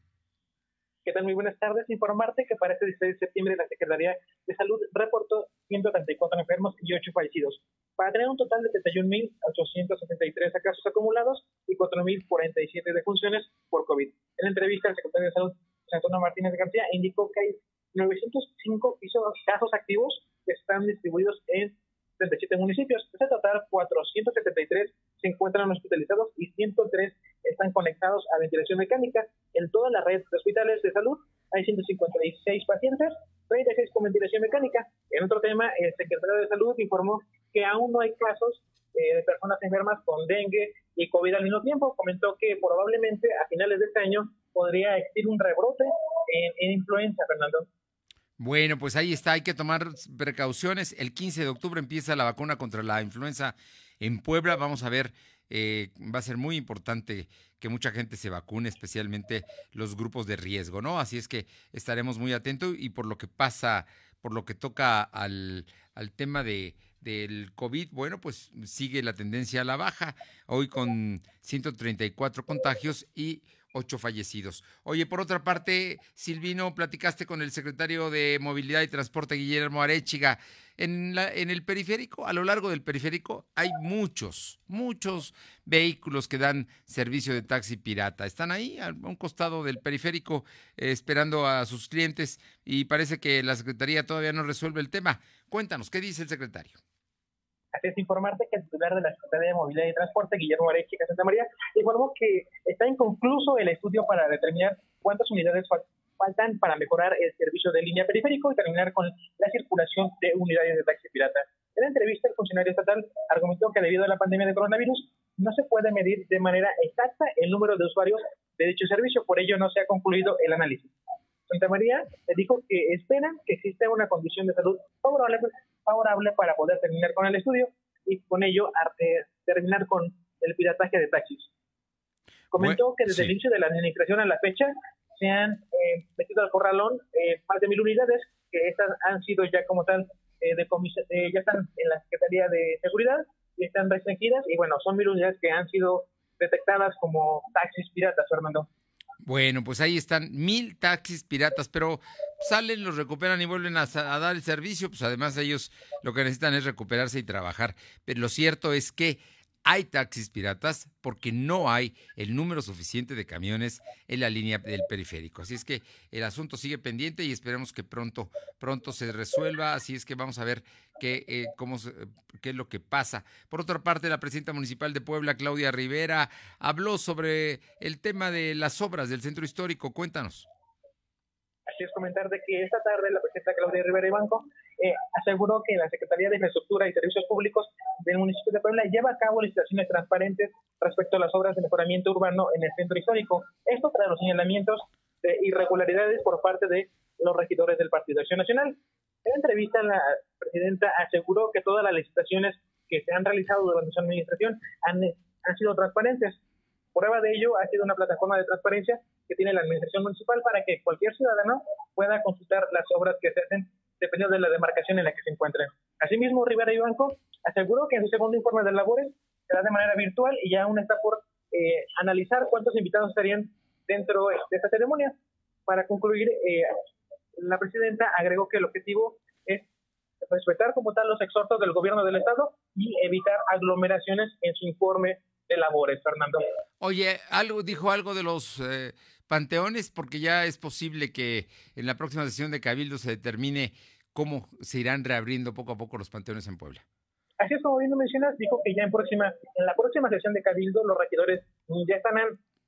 S17: ¿Qué? Muy buenas tardes. Informarte que para este 16 de septiembre la Secretaría de Salud reportó 134 enfermos y 8 fallecidos, para tener un total de 31.873 casos acumulados y 4.047 defunciones por COVID. En la entrevista, el secretario de Salud, Antonio Martínez García, indicó que hay 905 casos activos que están distribuidos en 37 municipios. De total, 473 se encuentran hospitalizados y 103 están conectados a ventilación mecánica. En toda la red de hospitales de salud hay 156 pacientes, 36 con ventilación mecánica. En otro tema, el secretario de Salud informó que aún no hay casos eh, de personas enfermas con dengue y COVID al mismo tiempo. Comentó que probablemente a finales de este año podría existir un rebrote en, en influenza, Fernando.
S1: Bueno, pues ahí está, hay que tomar precauciones. El 15 de octubre empieza la vacuna contra la influenza en Puebla. Vamos a ver, eh, va a ser muy importante que mucha gente se vacune, especialmente los grupos de riesgo, ¿no? Así es que estaremos muy atentos y por lo que pasa, por lo que toca al, al tema de, del COVID, bueno, pues sigue la tendencia a la baja, hoy con 134 contagios y ocho fallecidos. Oye, por otra parte, Silvino, platicaste con el secretario de Movilidad y Transporte, Guillermo Arechiga. En, el periférico, a lo largo del periférico, hay muchos, muchos vehículos que dan servicio de taxi pirata. Están ahí, a un costado del periférico, eh, esperando a sus clientes y parece que la Secretaría todavía no resuelve el tema. Cuéntanos, ¿qué dice el secretario?
S17: Así es informarte que el titular de la Secretaría de Movilidad y Transporte, Guillermo Arechiga Santa María, informó que está inconcluso el estudio para determinar cuántas unidades faltan para mejorar el servicio de línea periférico y terminar con la circulación de unidades de taxi pirata. En la entrevista, el funcionario estatal argumentó que debido a la pandemia de coronavirus no se puede medir de manera exacta el número de usuarios de dicho servicio, por ello no se ha concluido el análisis. Santa María le dijo que esperan que exista una condición de salud favorable, favorable para poder terminar con el estudio y con ello terminar con el pirataje de taxis. Comentó que desde el inicio de la administración a la fecha se han eh, metido al corralón eh, más de mil unidades, que estas han sido ya como tal, eh, de eh, ya están en la Secretaría de Seguridad y están restringidas, y bueno, son mil unidades que han sido detectadas como taxis piratas, Fernando.
S1: Bueno, pues ahí están mil taxis piratas, pero salen, los recuperan y vuelven a, dar el servicio. Pues además ellos lo que necesitan es recuperarse y trabajar. Pero lo cierto es que hay taxis piratas porque no hay el número suficiente de camiones en la línea del periférico. Así es que el asunto sigue pendiente y esperemos que pronto, pronto se resuelva. Así es que vamos a ver qué, eh, cómo, qué es lo que pasa. Por otra parte, la presidenta municipal de Puebla, Claudia Rivera, habló sobre el tema de las obras del centro histórico. Cuéntanos.
S17: Así es comentar de que esta tarde la presidenta Claudia Rivera Ibanco eh, aseguró que la Secretaría de Infraestructura y Servicios Públicos del municipio de Puebla lleva a cabo licitaciones transparentes respecto a las obras de mejoramiento urbano en el centro histórico. Esto tras los señalamientos de irregularidades por parte de los regidores del Partido Acción Nacional. En entrevista, la presidenta aseguró que todas las licitaciones que se han realizado durante su administración han, han sido transparentes. Prueba de ello ha sido una plataforma de transparencia que tiene la administración municipal para que cualquier ciudadano pueda consultar las obras que se hacen dependiendo de la demarcación en la que se encuentren. Asimismo, Rivera y Banco aseguró que en su segundo informe de labores será de manera virtual y ya aún está por eh, analizar cuántos invitados estarían dentro de esta ceremonia. Para concluir, eh, la presidenta agregó que el objetivo es respetar como tal los exhortos del gobierno del Estado y evitar aglomeraciones en su informe de labores, Fernando.
S1: Oye, algo dijo algo de los eh, panteones, porque ya es posible que en la próxima sesión de Cabildo se determine cómo se irán reabriendo poco a poco los panteones en Puebla.
S17: Así es como bien lo mencionas, dijo que ya en próxima, en la próxima sesión de Cabildo los regidores ya están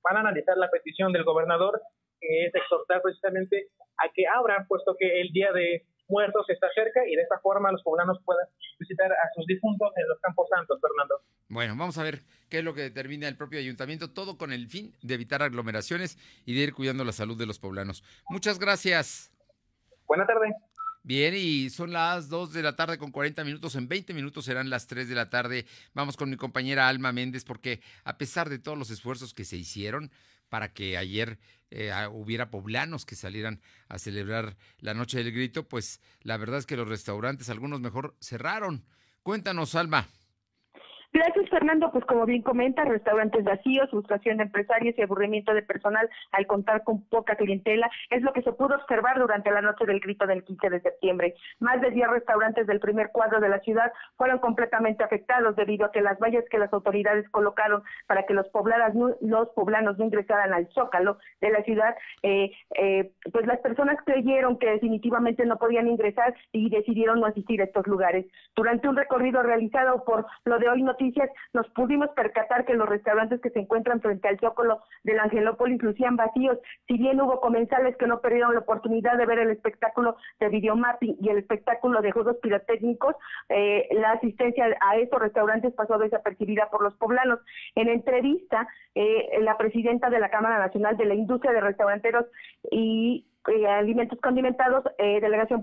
S17: van a analizar la petición del gobernador que es exhortar precisamente a que abran, puesto que el día de muertos está cerca y de esta forma los poblanos puedan visitar a sus difuntos en los campos santos, Fernando.
S1: Bueno, vamos a ver qué es lo que determina el propio ayuntamiento, todo con el fin de evitar aglomeraciones y de ir cuidando la salud de los poblanos. Muchas gracias.
S17: Buenas tardes.
S1: Bien, y son las 2 de la tarde con 40 minutos. En 20 minutos serán las 3 de la tarde. Vamos con mi compañera Alma Méndez, porque a pesar de todos los esfuerzos que se hicieron para que ayer eh, hubiera poblanos que salieran a celebrar la Noche del Grito, pues la verdad es que los restaurantes, algunos mejor, cerraron. Cuéntanos, Alma.
S10: Gracias, Fernando. Pues como bien comenta, restaurantes vacíos, frustración de empresarios y aburrimiento de personal al contar con poca clientela es lo que se pudo observar durante la noche del grito del 15 de septiembre. Más de 10 restaurantes del primer cuadro de la ciudad fueron completamente afectados debido a que las vallas que las autoridades colocaron para que los poblanos, los poblanos no ingresaran al zócalo de la ciudad, eh, eh, pues las personas creyeron que definitivamente no podían ingresar y decidieron no asistir a estos lugares. Durante un recorrido realizado por lo de hoy no nos pudimos percatar que los restaurantes que se encuentran frente al Zócalo del Angelópolis lucían vacíos, si bien hubo comensales que no perdieron la oportunidad de ver el espectáculo de videomapping y el espectáculo de juegos pirotécnicos, eh, la asistencia a estos restaurantes pasó desapercibida por los poblanos. En entrevista, eh, la presidenta de la Cámara Nacional de la Industria de Restauranteros y eh, Alimentos Condimentados, delegación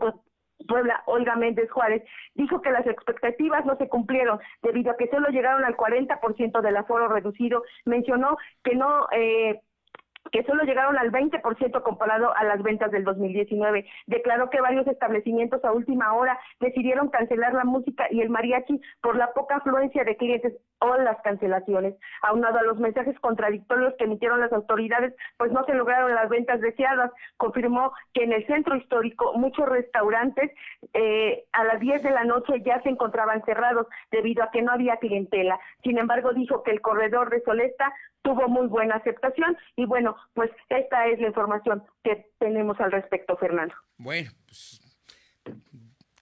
S10: Puebla, Olga Méndez Juárez, dijo que las expectativas no se cumplieron debido a que solo llegaron al 40% del aforo reducido. Mencionó que no eh, que solo llegaron al 20% comparado a las ventas del 2019. Declaró que varios establecimientos a última hora decidieron cancelar la música y el mariachi por la poca afluencia de clientes o las cancelaciones. Aunado a los mensajes contradictorios que emitieron las autoridades, pues no se lograron las ventas deseadas. Confirmó que en el centro histórico muchos restaurantes eh, a las 10 de la noche ya se encontraban cerrados debido a que no había clientela. Sin embargo, dijo que el corredor de Solesta tuvo muy buena aceptación y bueno, pues esta es la información que tenemos al respecto, Fernando.
S1: Bueno, pues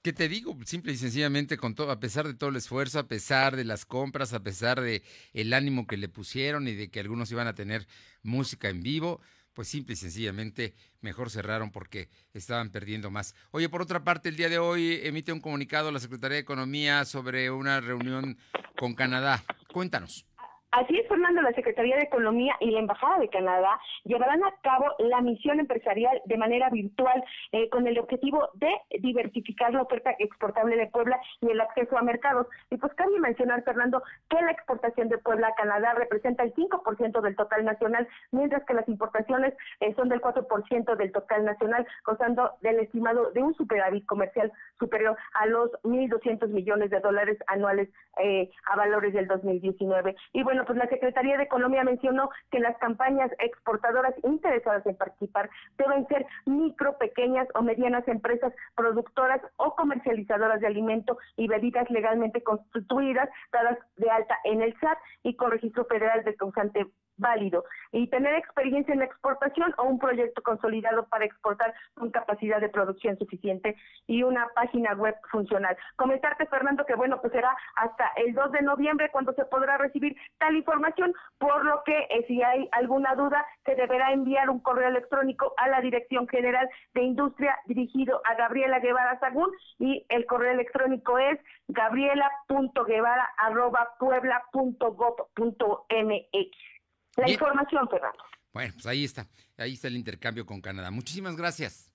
S1: ¿Qué te digo? Simple y sencillamente, con todo, a pesar de todo el esfuerzo, a pesar de las compras, a pesar de el ánimo que le pusieron y de que algunos iban a tener música en vivo, pues simple y sencillamente mejor cerraron porque estaban perdiendo más. Oye, por otra parte, el día de hoy emite un comunicado la Secretaría de Economía sobre una reunión con Canadá. Cuéntanos.
S10: Así es, Fernando, la Secretaría de Economía y la Embajada de Canadá llevarán a cabo la misión empresarial de manera virtual eh, con el objetivo de diversificar la oferta exportable de Puebla y el acceso a mercados. Y pues cabe mencionar, Fernando, que la exportación de Puebla a Canadá representa el 5% del total nacional, mientras que las importaciones eh, son del 4% del total nacional, gozando del estimado de un superávit comercial superior a los 1.200 millones de dólares anuales eh, a valores del 2019. Y bueno, pues la Secretaría de Economía mencionó que las campañas exportadoras interesadas en participar deben ser micro, pequeñas o medianas empresas productoras o comercializadoras de alimentos y bebidas legalmente constituidas, dadas de alta en el SAT y con registro federal de causante válido y tener experiencia en la exportación o un proyecto consolidado para exportar con capacidad de producción suficiente y una página web funcional. Comentarte, Fernando, que bueno, pues será hasta el 2 de noviembre cuando se podrá recibir tal información, por lo que eh, si hay alguna duda, se deberá enviar un correo electrónico a la Dirección General de Industria dirigido a Gabriela Guevara Sagún y el correo electrónico es gabriela.guevara.puebla.gov.mx. La información, Fernando.
S1: Bueno, pues ahí está. Ahí está el intercambio con Canadá. Muchísimas gracias.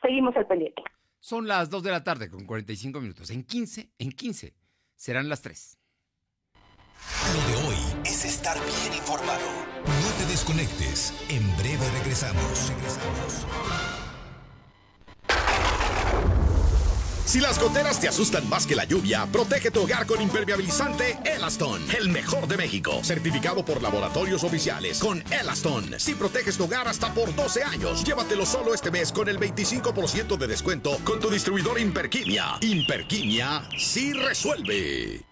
S10: Seguimos al pendiente.
S1: Son las 2 de la tarde con 45 minutos. En 15, en 15 serán las 3.
S18: Lo de hoy es estar bien informado. No te desconectes. En breve regresamos. Regresamos. Si las goteras te asustan más que la lluvia, protege tu hogar con impermeabilizante Elaston, el mejor de México, certificado por laboratorios oficiales con Elaston. Si proteges tu hogar hasta por 12 años, llévatelo solo este mes con el 25% de descuento con tu distribuidor Imperquimia. Imperquimia sí resuelve.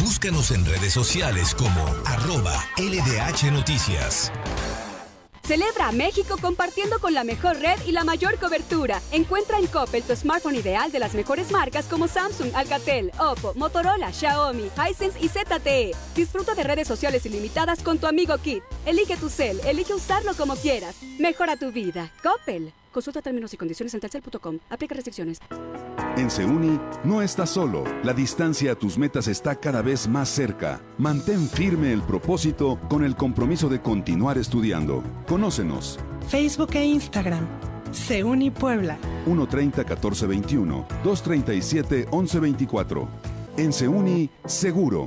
S2: Búscanos en redes sociales como arroba LDH Noticias.
S16: Celebra a México compartiendo con la mejor red y la mayor cobertura. Encuentra en Coppel tu smartphone ideal de las mejores marcas como Samsung, Alcatel, Oppo, Motorola, Xiaomi, Hisense y ZTE. Disfruta de redes sociales ilimitadas con tu amigo Kit. Elige tu cel, elige usarlo como quieras. Mejora tu vida. Coppel. Consulta términos y condiciones en telcel.com. Aplica restricciones.
S13: En Seuni no estás solo. La distancia a tus metas está cada vez más cerca. Mantén firme el propósito con el compromiso de continuar estudiando. Conócenos.
S14: Facebook e Instagram. Seuni Puebla.
S13: 130-1421, 237-1124. En Seuni, seguro.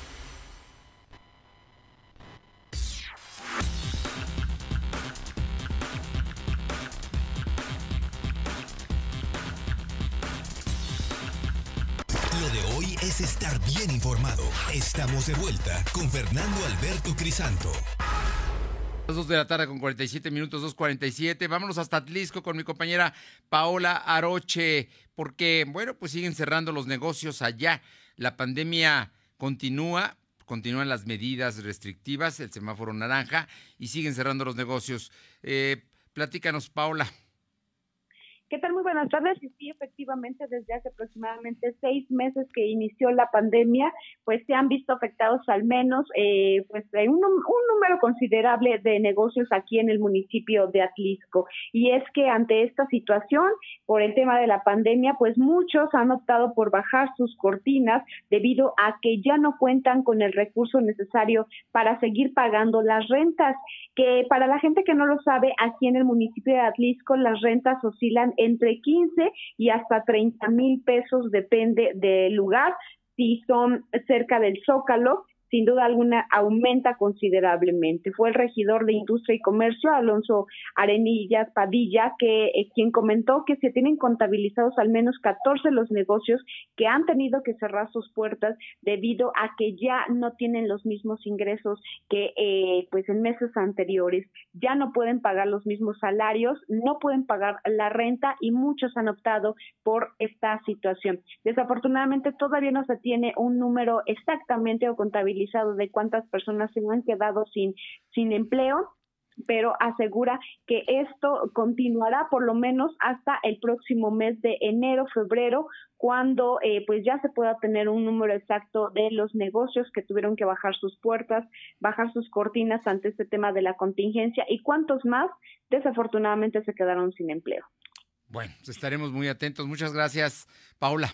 S2: es estar bien informado. Estamos de vuelta con Fernando Alberto Crisanto.
S1: Las 2 de la tarde con 47 minutos, 2.47. Vámonos hasta Atlisco con mi compañera Paola Aroche, porque, bueno, pues siguen cerrando los negocios allá. La pandemia continúa, continúan las medidas restrictivas, el semáforo naranja, y siguen cerrando los negocios. Eh, platícanos, Paola.
S6: ¿Qué tal? Muy buenas tardes. Sí, efectivamente, desde hace aproximadamente seis meses que inició la pandemia, pues se han visto afectados al menos eh, pues un, un número considerable de negocios aquí en el municipio de Atlisco. Y es que ante esta situación, por el tema de la pandemia, pues muchos han optado por bajar sus cortinas debido a que ya no cuentan con el recurso necesario para seguir pagando las rentas. Que para la gente que no lo sabe, aquí en el municipio de Atlisco las rentas oscilan entre 15 y hasta 30 mil pesos, depende del lugar. Si son cerca del Zócalo, sin duda alguna aumenta considerablemente. Fue el regidor de Industria y Comercio, Alonso Arenillas Padilla, que eh, quien comentó que se tienen contabilizados al menos 14 los negocios que han tenido que cerrar sus puertas debido a que ya no tienen los mismos ingresos que eh, pues en meses anteriores. Ya no pueden pagar los mismos salarios, no pueden pagar la renta y muchos han optado por esta situación. Desafortunadamente todavía no se tiene un número exactamente o contabilizado de cuántas personas se han quedado sin, sin empleo pero asegura que esto continuará por lo menos hasta el próximo mes de enero, febrero, cuando eh, pues ya se pueda tener un número exacto de los negocios que tuvieron que bajar sus puertas, bajar sus cortinas ante este tema de la contingencia y cuántos más desafortunadamente se quedaron sin empleo.
S1: Bueno, estaremos muy atentos. Muchas gracias, Paula.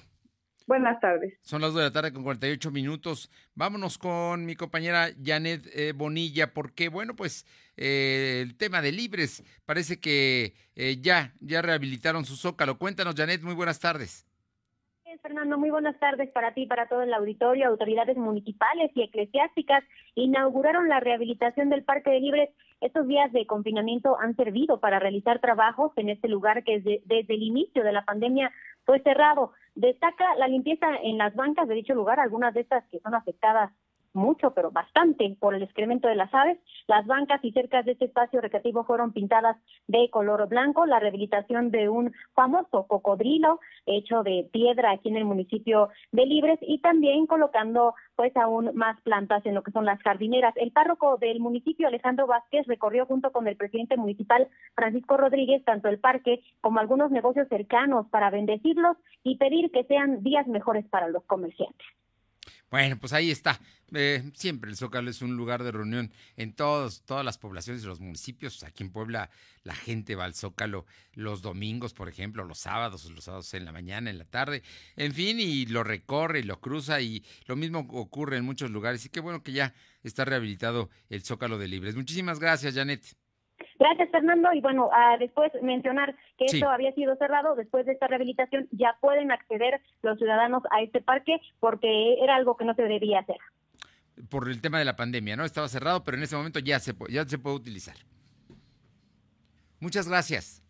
S6: Buenas tardes.
S1: Son las 2 de la tarde con 48 minutos. Vámonos con mi compañera Janet eh, Bonilla, porque, bueno, pues eh, el tema de libres parece que eh, ya, ya rehabilitaron su zócalo. Cuéntanos, Janet, muy buenas tardes.
S19: Fernando, muy buenas tardes para ti y para todo el auditorio. Autoridades municipales y eclesiásticas inauguraron la rehabilitación del Parque de Libres. Estos días de confinamiento han servido para realizar trabajos en este lugar que desde, desde el inicio de la pandemia fue cerrado. Destaca la limpieza en las bancas de dicho lugar, algunas de estas que son afectadas mucho, pero bastante, por el excremento de las aves. Las bancas y cercas de este espacio recreativo fueron pintadas de color blanco. La rehabilitación de un famoso cocodrilo hecho de piedra aquí en el municipio de Libres y también colocando pues aún más plantas en lo que son las jardineras. El párroco del municipio, Alejandro Vázquez, recorrió junto con el presidente municipal, Francisco Rodríguez, tanto el parque como algunos negocios cercanos para bendecirlos y pedir que sean días mejores para los comerciantes.
S1: Bueno, pues ahí está. Eh, siempre el Zócalo es un lugar de reunión en todos, todas las poblaciones de los municipios. Aquí en Puebla la gente va al Zócalo los domingos, por ejemplo, los sábados, los sábados en la mañana, en la tarde, en fin, y lo recorre y lo cruza y lo mismo ocurre en muchos lugares. Y qué bueno que ya está rehabilitado el Zócalo de Libres. Muchísimas gracias, Janet.
S19: Gracias, Fernando. Y bueno, ah, después mencionar que esto había sido cerrado. Después de esta rehabilitación ya pueden acceder los ciudadanos a este parque porque era algo que no se debía hacer.
S1: Por el tema de la pandemia, ¿no? Estaba cerrado, pero en ese momento ya se, ya se puede utilizar. Muchas gracias.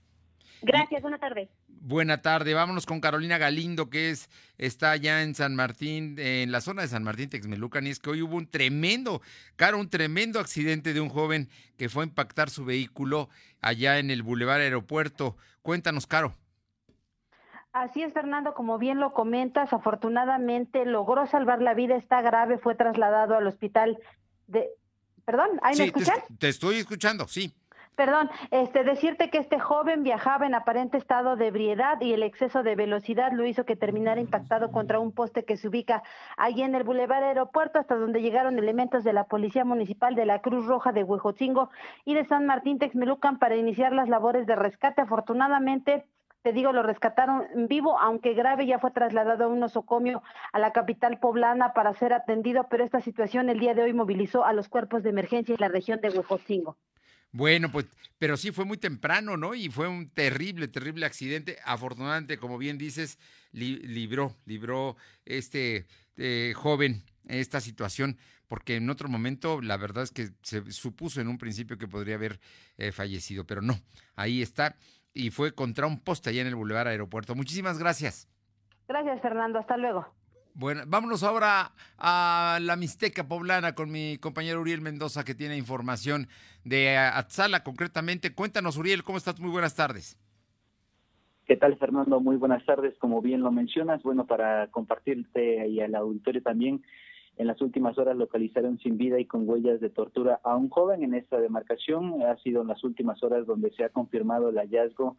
S19: Gracias, buena tarde.
S1: Buena tarde, vámonos con Carolina Galindo, que es, está allá en San Martín, en la zona de San Martín, Texmelucan, y es que hoy hubo un tremendo, Caro, un tremendo accidente de un joven que fue a impactar su vehículo allá en el Boulevard Aeropuerto. Cuéntanos, Caro.
S9: Así es, Fernando, como bien lo comentas, afortunadamente logró salvar la vida, está grave, fue trasladado al hospital de... Perdón, ¿ahí me escuchas?
S1: te estoy escuchando, sí.
S9: Perdón, este, decirte que este joven viajaba en aparente estado de ebriedad y el exceso de velocidad lo hizo que terminara impactado contra un poste que se ubica allí en el Boulevard Aeropuerto, hasta donde llegaron elementos de la Policía Municipal de la Cruz Roja de Huejotzingo y de San Martín Texmelucan para iniciar las labores de rescate. Afortunadamente, te digo, lo rescataron vivo, aunque grave, ya fue trasladado a un nosocomio a la capital poblana para ser atendido, pero esta situación el día de hoy movilizó a los cuerpos de emergencia en la región de Huejotzingo.
S1: Bueno, pues, pero sí fue muy temprano, ¿no? Y fue un terrible, terrible accidente. Afortunadamente, como bien dices, libró, libró este eh, joven esta situación, porque en otro momento la verdad es que se supuso en un principio que podría haber eh, fallecido, pero no, ahí está. Y fue contra un poste allá en el Boulevard Aeropuerto. Muchísimas gracias.
S9: Gracias, Fernando. Hasta luego.
S1: Bueno, vámonos ahora a la Mixteca Poblana con mi compañero Uriel Mendoza que tiene información de Atzala concretamente. Cuéntanos, Uriel, ¿cómo estás? Muy buenas tardes.
S20: ¿Qué tal, Fernando? Muy buenas tardes. Como bien lo mencionas, bueno, para compartirte y al auditorio también, en las últimas horas localizaron sin vida y con huellas de tortura a un joven en esta demarcación. Ha sido en las últimas horas donde se ha confirmado el hallazgo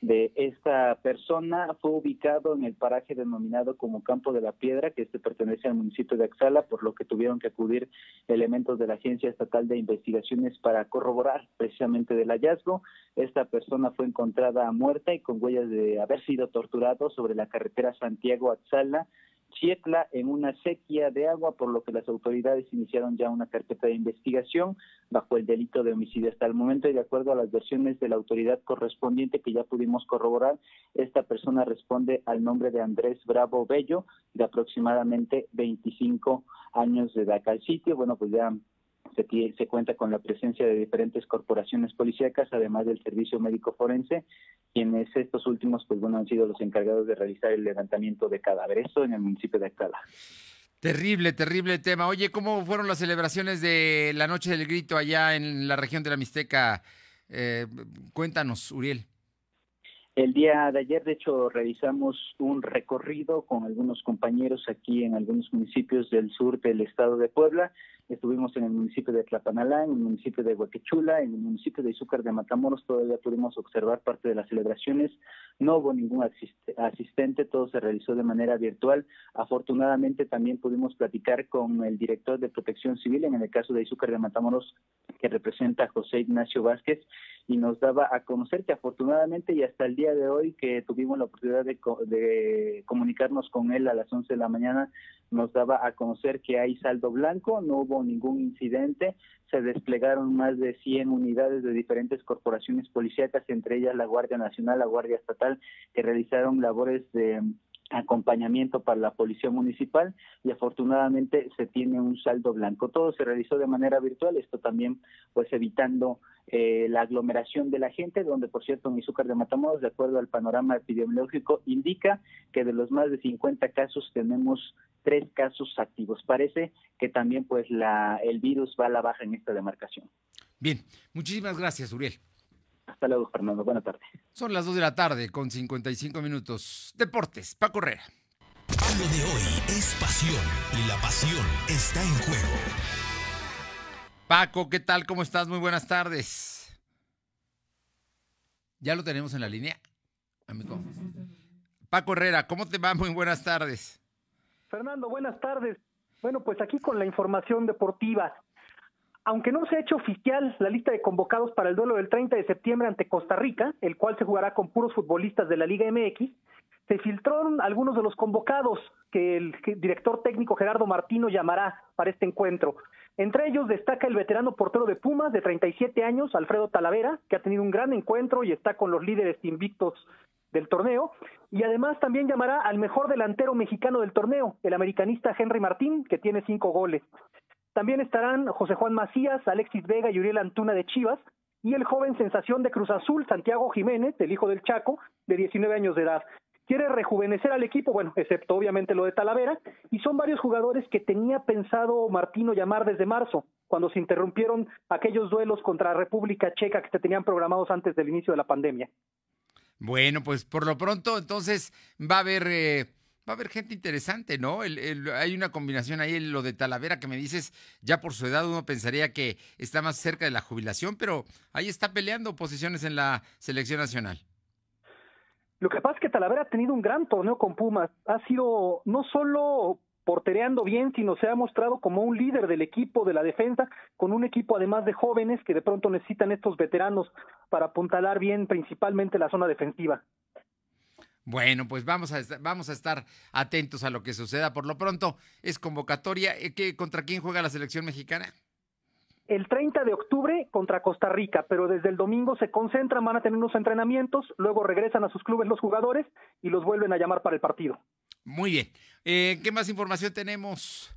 S20: de esta persona fue ubicado en el paraje denominado como Campo de la Piedra, que este pertenece al municipio de Axala, por lo que tuvieron que acudir elementos de la Agencia Estatal de Investigaciones para corroborar precisamente del hallazgo. Esta persona fue encontrada muerta y con huellas de haber sido torturado sobre la carretera Santiago-Axala Chietla en una sequía de agua, por lo que las autoridades iniciaron ya una carpeta de investigación bajo el delito de homicidio. Hasta el momento, y de acuerdo a las versiones de la autoridad correspondiente que ya pudimos corroborar, esta persona responde al nombre de Andrés Bravo Bello, de aproximadamente 25 años de edad. Al sitio, bueno, pues ya se, se, cuenta con la presencia de diferentes corporaciones policíacas, además del servicio médico forense, quienes estos últimos, pues bueno, han sido los encargados de realizar el levantamiento de cadáveres, en el municipio de Acala.
S1: Terrible, terrible tema. Oye, ¿cómo fueron las celebraciones de la Noche del Grito allá en la región de la Mixteca? Eh, cuéntanos, Uriel.
S20: El día de ayer, de hecho, realizamos un recorrido con algunos compañeros aquí en algunos municipios del sur del estado de Puebla. Estuvimos en el municipio de Tlapanalá, en el municipio de Huaquechula, en el municipio de Izúcar de Matamoros. Todavía pudimos observar parte de las celebraciones. No hubo ningún asistente, todo se realizó de manera virtual. Afortunadamente, también pudimos platicar con el director de Protección Civil, en el caso de Izúcar de Matamoros, que representa a José Ignacio Vázquez, y nos daba a conocer que afortunadamente y hasta el día de hoy que tuvimos la oportunidad de, de comunicarnos con él a las 11 de la mañana, nos daba a conocer que hay saldo blanco, no hubo ningún incidente, se desplegaron más de 100 unidades de diferentes corporaciones policíacas, entre ellas la Guardia Nacional, la Guardia Estatal, que realizaron labores de acompañamiento para la policía municipal y afortunadamente se tiene un saldo blanco. Todo se realizó de manera virtual, esto también pues evitando eh, la aglomeración de la gente, donde por cierto en Izúcar de Matamoros, de acuerdo al panorama epidemiológico, indica que de los más de 50 casos tenemos tres casos activos. Parece que también pues la el virus va a la baja en esta demarcación.
S1: Bien, muchísimas gracias, Uriel.
S20: Hasta luego, Fernando. Buenas tardes.
S1: Son las 2 de la tarde con 55 minutos. Deportes, Paco Herrera.
S2: Lo de hoy es pasión y la pasión está en juego.
S1: Paco, ¿qué tal? ¿Cómo estás? Muy buenas tardes. ¿Ya lo tenemos en la línea? Amigo. Paco Herrera, ¿cómo te va? Muy buenas tardes.
S21: Fernando, buenas tardes. Bueno, pues aquí con la información deportiva. Aunque no se ha hecho oficial la lista de convocados para el duelo del 30 de septiembre ante Costa Rica, el cual se jugará con puros futbolistas de la Liga MX, se filtraron algunos de los convocados que el director técnico Gerardo Martino llamará para este encuentro. Entre ellos destaca el veterano portero de Pumas de 37 años, Alfredo Talavera, que ha tenido un gran encuentro y está con los líderes invictos del torneo. Y además también llamará al mejor delantero mexicano del torneo, el americanista Henry Martín, que tiene cinco goles. También estarán José Juan Macías, Alexis Vega y Uriel Antuna de Chivas, y el joven sensación de Cruz Azul, Santiago Jiménez, el hijo del Chaco, de 19 años de edad. Quiere rejuvenecer al equipo, bueno, excepto obviamente lo de Talavera, y son varios jugadores que tenía pensado Martino llamar desde marzo, cuando se interrumpieron aquellos duelos contra República Checa que se tenían programados antes del inicio de la pandemia.
S1: Bueno, pues por lo pronto entonces va a haber... Eh, va a haber gente interesante, ¿no? hay una combinación ahí, lo de Talavera que me dices, ya por su edad uno pensaría que está más cerca de la jubilación, pero ahí está peleando posiciones en la selección nacional.
S21: Lo que pasa es que Talavera ha tenido un gran torneo con Pumas, ha sido no solo portereando bien, sino se ha mostrado como un líder del equipo de la defensa, con un equipo además de jóvenes que de pronto necesitan estos veteranos para apuntalar bien principalmente la zona defensiva.
S1: Bueno, pues vamos a, vamos a estar atentos a lo que suceda. Por lo pronto, es convocatoria. Eh, ¿Qué, ¿Contra quién juega la selección mexicana?
S21: El 30 de octubre contra Costa Rica, pero desde el domingo se concentran, van a tener unos entrenamientos, luego regresan a sus clubes los jugadores y los vuelven a llamar para el partido.
S1: Muy bien. Eh, ¿Qué más información tenemos?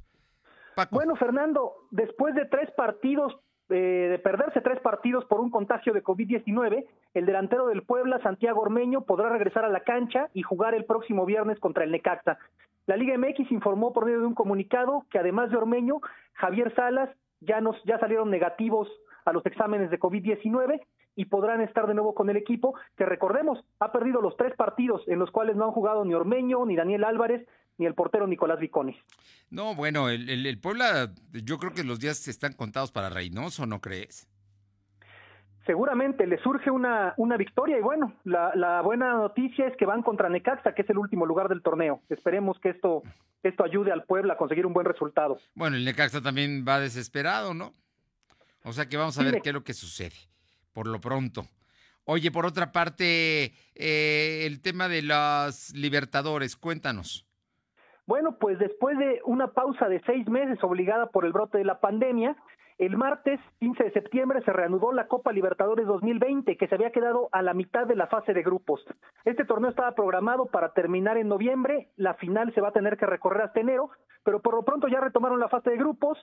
S21: Bueno, Fernando, después de tres partidos eh, de perderse tres partidos por un contagio de COVID-19, el delantero del Puebla, Santiago Ormeño, podrá regresar a la cancha y jugar el próximo viernes contra el Necaxa. La Liga MX informó por medio de un comunicado que además de Ormeño, Javier Salas ya, nos, ya salieron negativos a los exámenes de COVID-19 y podrán estar de nuevo con el equipo, que recordemos, ha perdido los tres partidos en los cuales no han jugado ni Ormeño, ni Daniel Álvarez, ni el portero Nicolás Viconis.
S1: No, bueno, el, el, Puebla, yo creo que los días están contados para Reynoso, ¿no crees?
S21: Seguramente le surge una, una victoria y bueno, la, la, buena noticia es que van contra Necaxa, que es el último lugar del torneo. Esperemos que esto, esto ayude al Puebla a conseguir un buen resultado.
S1: Bueno, el Necaxa también va desesperado, ¿no? O sea que vamos a ver qué es lo que sucede, por lo pronto. Oye, por otra parte, eh, el tema de las Libertadores, cuéntanos.
S21: Bueno, pues después de una pausa de seis meses obligada por el brote de la pandemia, el martes 15 de septiembre se reanudó la Copa Libertadores 2020, que se había quedado a la mitad de la fase de grupos. Este torneo estaba programado para terminar en noviembre, la final se va a tener que recorrer hasta enero, pero por lo pronto ya retomaron la fase de grupos.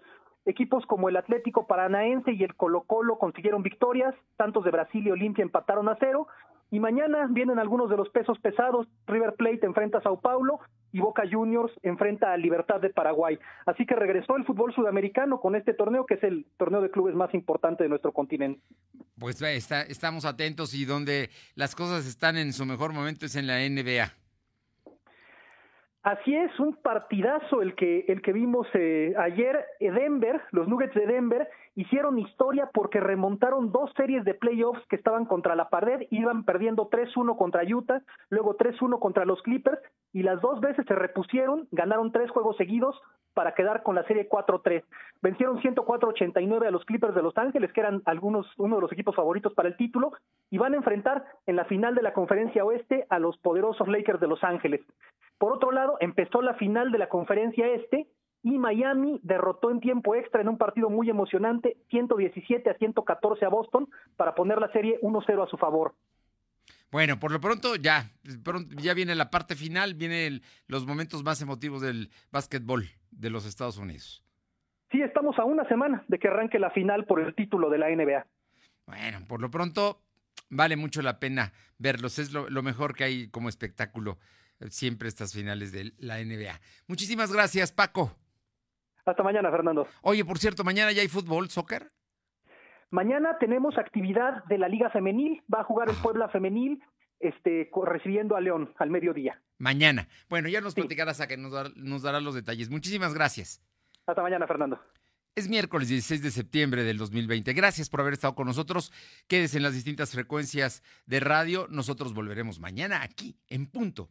S21: Equipos como el Atlético Paranaense y el Colo Colo consiguieron victorias, tantos de Brasil y Olimpia empataron a cero, y mañana vienen algunos de los pesos pesados. River Plate enfrenta a Sao Paulo y Boca Juniors enfrenta a Libertad de Paraguay. Así que regresó el fútbol sudamericano con este torneo, que es el torneo de clubes más importante de nuestro continente.
S1: Pues está, estamos atentos y donde las cosas están en su mejor momento es en la NBA.
S21: Así es, un partidazo el que, el que vimos eh, ayer. Denver, los Nuggets de Denver, hicieron historia porque remontaron dos series de playoffs que estaban contra la pared, iban perdiendo 3-1 contra Utah, luego 3-1 contra los Clippers, y las dos veces se repusieron, ganaron tres juegos seguidos para quedar con la serie 4-3. Vencieron 104-89 a los Clippers de Los Ángeles, que eran algunos, uno de los equipos favoritos para el título, y van a enfrentar en la final de la conferencia oeste a los poderosos Lakers de Los Ángeles. Por otro lado, empezó la final de la conferencia este y Miami derrotó en tiempo extra en un partido muy emocionante, 117 a 114 a Boston, para poner la serie 1-0 a su favor.
S1: Bueno, por lo pronto ya, ya viene la parte final, vienen los momentos más emotivos del básquetbol de los Estados Unidos.
S21: Sí, estamos a una semana de que arranque la final por el título de la NBA.
S1: Bueno, por lo pronto vale mucho la pena verlos, es lo mejor que hay como espectáculo siempre estas finales de la NBA. Muchísimas gracias, Paco.
S21: Hasta mañana, Fernando.
S1: Oye, por cierto, mañana ya hay fútbol, soccer.
S21: Mañana tenemos actividad de la Liga Femenil. Va a jugar el ah. Puebla Femenil este, recibiendo a León al mediodía.
S1: Mañana. Bueno, ya nos platicarás a que nos, nos dará los detalles. Muchísimas gracias.
S21: Hasta mañana, Fernando.
S1: Es miércoles 16 de septiembre del 2020. Gracias por haber estado con nosotros. Quédese en las distintas frecuencias de radio. Nosotros volveremos mañana aquí, en punto